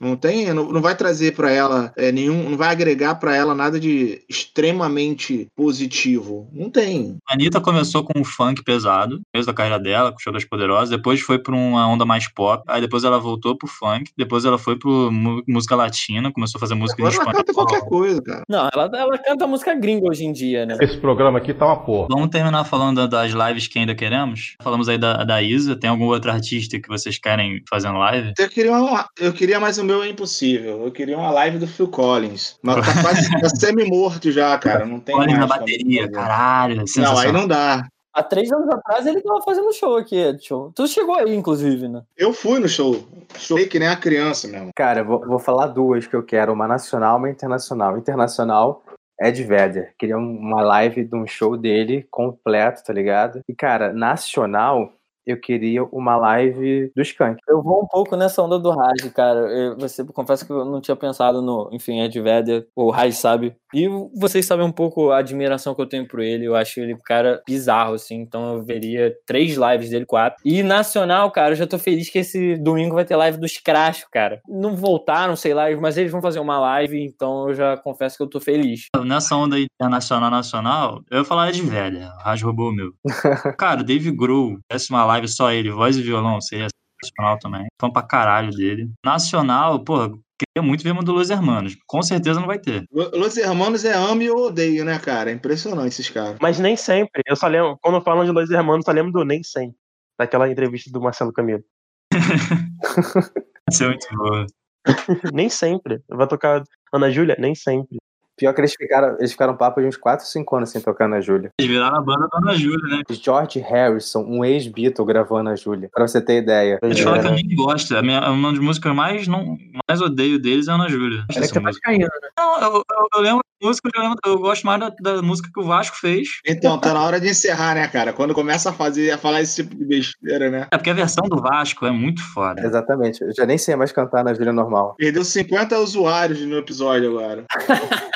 Não tem, não, não vai trazer pra ela é, nenhum, não vai agregar pra ela nada de extremamente positivo. Não tem. A Anitta começou com um funk pesado, mesmo da carreira dela, com o Show das Poderosas. Depois foi pra uma onda mais pop. Aí depois ela voltou pro funk. Depois ela foi pro música latina, começou a fazer música em Agora ela espanhol. canta qualquer coisa, cara. Não, ela, ela canta música gringa hoje em dia, né? Esse programa aqui tá uma porra. Vamos terminar falando da- das lives que ainda queremos. Falamos aí da, da Isa. Tem algum outro artista que vocês querem fazendo live? Eu queria, uma, eu queria, mas o meu é impossível. Eu queria uma live do Phil Collins. Mas tá quase tá (laughs) semi-morto já, cara. Não tem Olha mais na bateria, caralho. Não, aí não dá. Há três anos atrás ele tava fazendo show aqui, Edson. Tu chegou aí, inclusive, né? Eu fui no show. Chorei que nem a criança mesmo. Cara, vou, vou falar duas que eu quero, uma nacional e uma internacional. Internacional, Ed Vedder. Queria um- uma live de um show dele completo, tá ligado? E, cara, nacional, eu queria uma live do Skank. Eu vou um pouco nessa onda do Raj, cara. Eu, você confesso que eu não tinha pensado no, enfim, Ed Vedder, o Raj sabe. E vocês sabem um pouco a admiração que eu tenho por ele. Eu acho ele um cara bizarro, assim. Então eu veria três lives dele, quatro. E nacional, cara, eu já tô feliz que esse domingo vai ter live dos Crash, cara. Não voltaram, sei lá, mas eles vão fazer uma live, então eu já confesso que eu tô feliz. Nessa onda internacional nacional, eu ia falar velha. O Raj roubou o meu. (laughs) Cara, o Dave Grohl, tivesse uma live só ele, voz e violão, seria sensacional também. Fã pra caralho dele. Nacional, pô, queria muito ver uma do Los Hermanos. Com certeza não vai ter. Lo- Los Hermanos é ame ou odeio, né, cara? É impressionante esses caras. Mas nem sempre. Eu só lembro, quando falam de Los Hermanos, só lembro do nem sempre. Daquela entrevista do Marcelo Camilo. (laughs) Isso é muito boa. (laughs) nem sempre. Vai tocar Ana Júlia? Nem sempre. Pior que eles ficaram, eles ficaram papo de uns 4, 5 anos sem tocar na Júlia. Eles viraram a banda da Ana Júlia, né? George Harrison, um ex-Beatle, gravou na Júlia. Pra você ter ideia. Eles falam que eu nem gosto. A minha, uma das músicas que eu mais, não, mais odeio deles é a Ana Júlia. Dessa que é música. vascaína, né? Não, eu, eu, eu lembro música, eu, lembro- eu gosto mais da, da música que o Vasco fez. Então, tá na hora de encerrar, né, cara? Quando começa a fazer, a falar esse tipo de besteira, né? É porque a versão do Vasco é muito foda. Exatamente. Eu já nem sei mais cantar na Júlia normal. Perdeu 50 usuários no episódio agora. (laughs)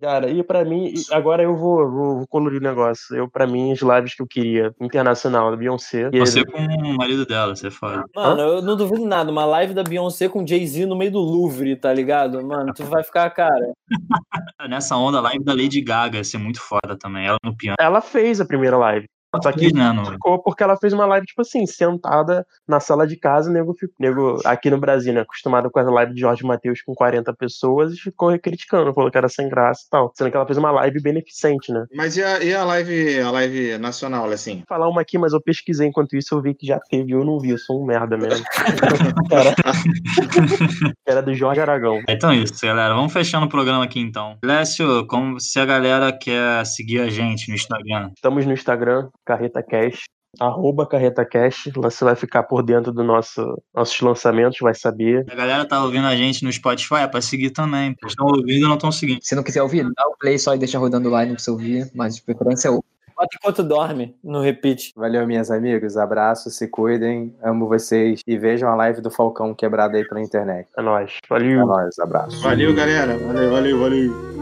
Cara, e pra mim, agora eu vou, vou, vou colorir o negócio. Eu, pra mim, as lives que eu queria, internacional, da Beyoncé. e Você com o marido dela, você é foda. Mano, eu não duvido nada. Uma live da Beyoncé com Jay-Z no meio do Louvre, tá ligado? Mano, tu vai ficar, cara. (laughs) Nessa onda, live da Lady Gaga ia ser muito foda também. Ela no piano. Ela fez a primeira live. Só que ficou porque ela fez uma live, tipo assim, sentada na sala de casa, nego, ficou- nego aqui no Brasil, né, acostumado com a live de Jorge Matheus com 40 pessoas, e ficou criticando, falou que era sem graça e tal. Sendo que ela fez uma live beneficente, né? Mas e a, e a live, a live nacional, assim? Vou falar uma aqui, mas eu pesquisei enquanto isso, eu vi que já teve, eu não vi, eu sou um merda mesmo. (laughs) era, era do Jorge Aragão. Então é isso, galera. Vamos fechando o programa aqui então. Lécio, como se a galera quer seguir a gente no Instagram? Estamos no Instagram, Carreta Cash, arroba Carreta Cash, lá você vai ficar por dentro dos nosso, nossos lançamentos, vai saber. A galera tá ouvindo a gente no Spotify, é pra seguir também. Estão ouvindo e não estão seguindo. Se não quiser ouvir, dá o play só e deixa rodando lá e não precisa ouvir, mas de preferência é o. Bota enquanto dorme, no repeat. Valeu, minhas amigas. Abraço, se cuidem. Amo vocês. E vejam a live do Falcão quebrada aí pela internet. É nóis. É Valeu. nóis, abraço. Valeu, galera. Valeu, valeu, valeu.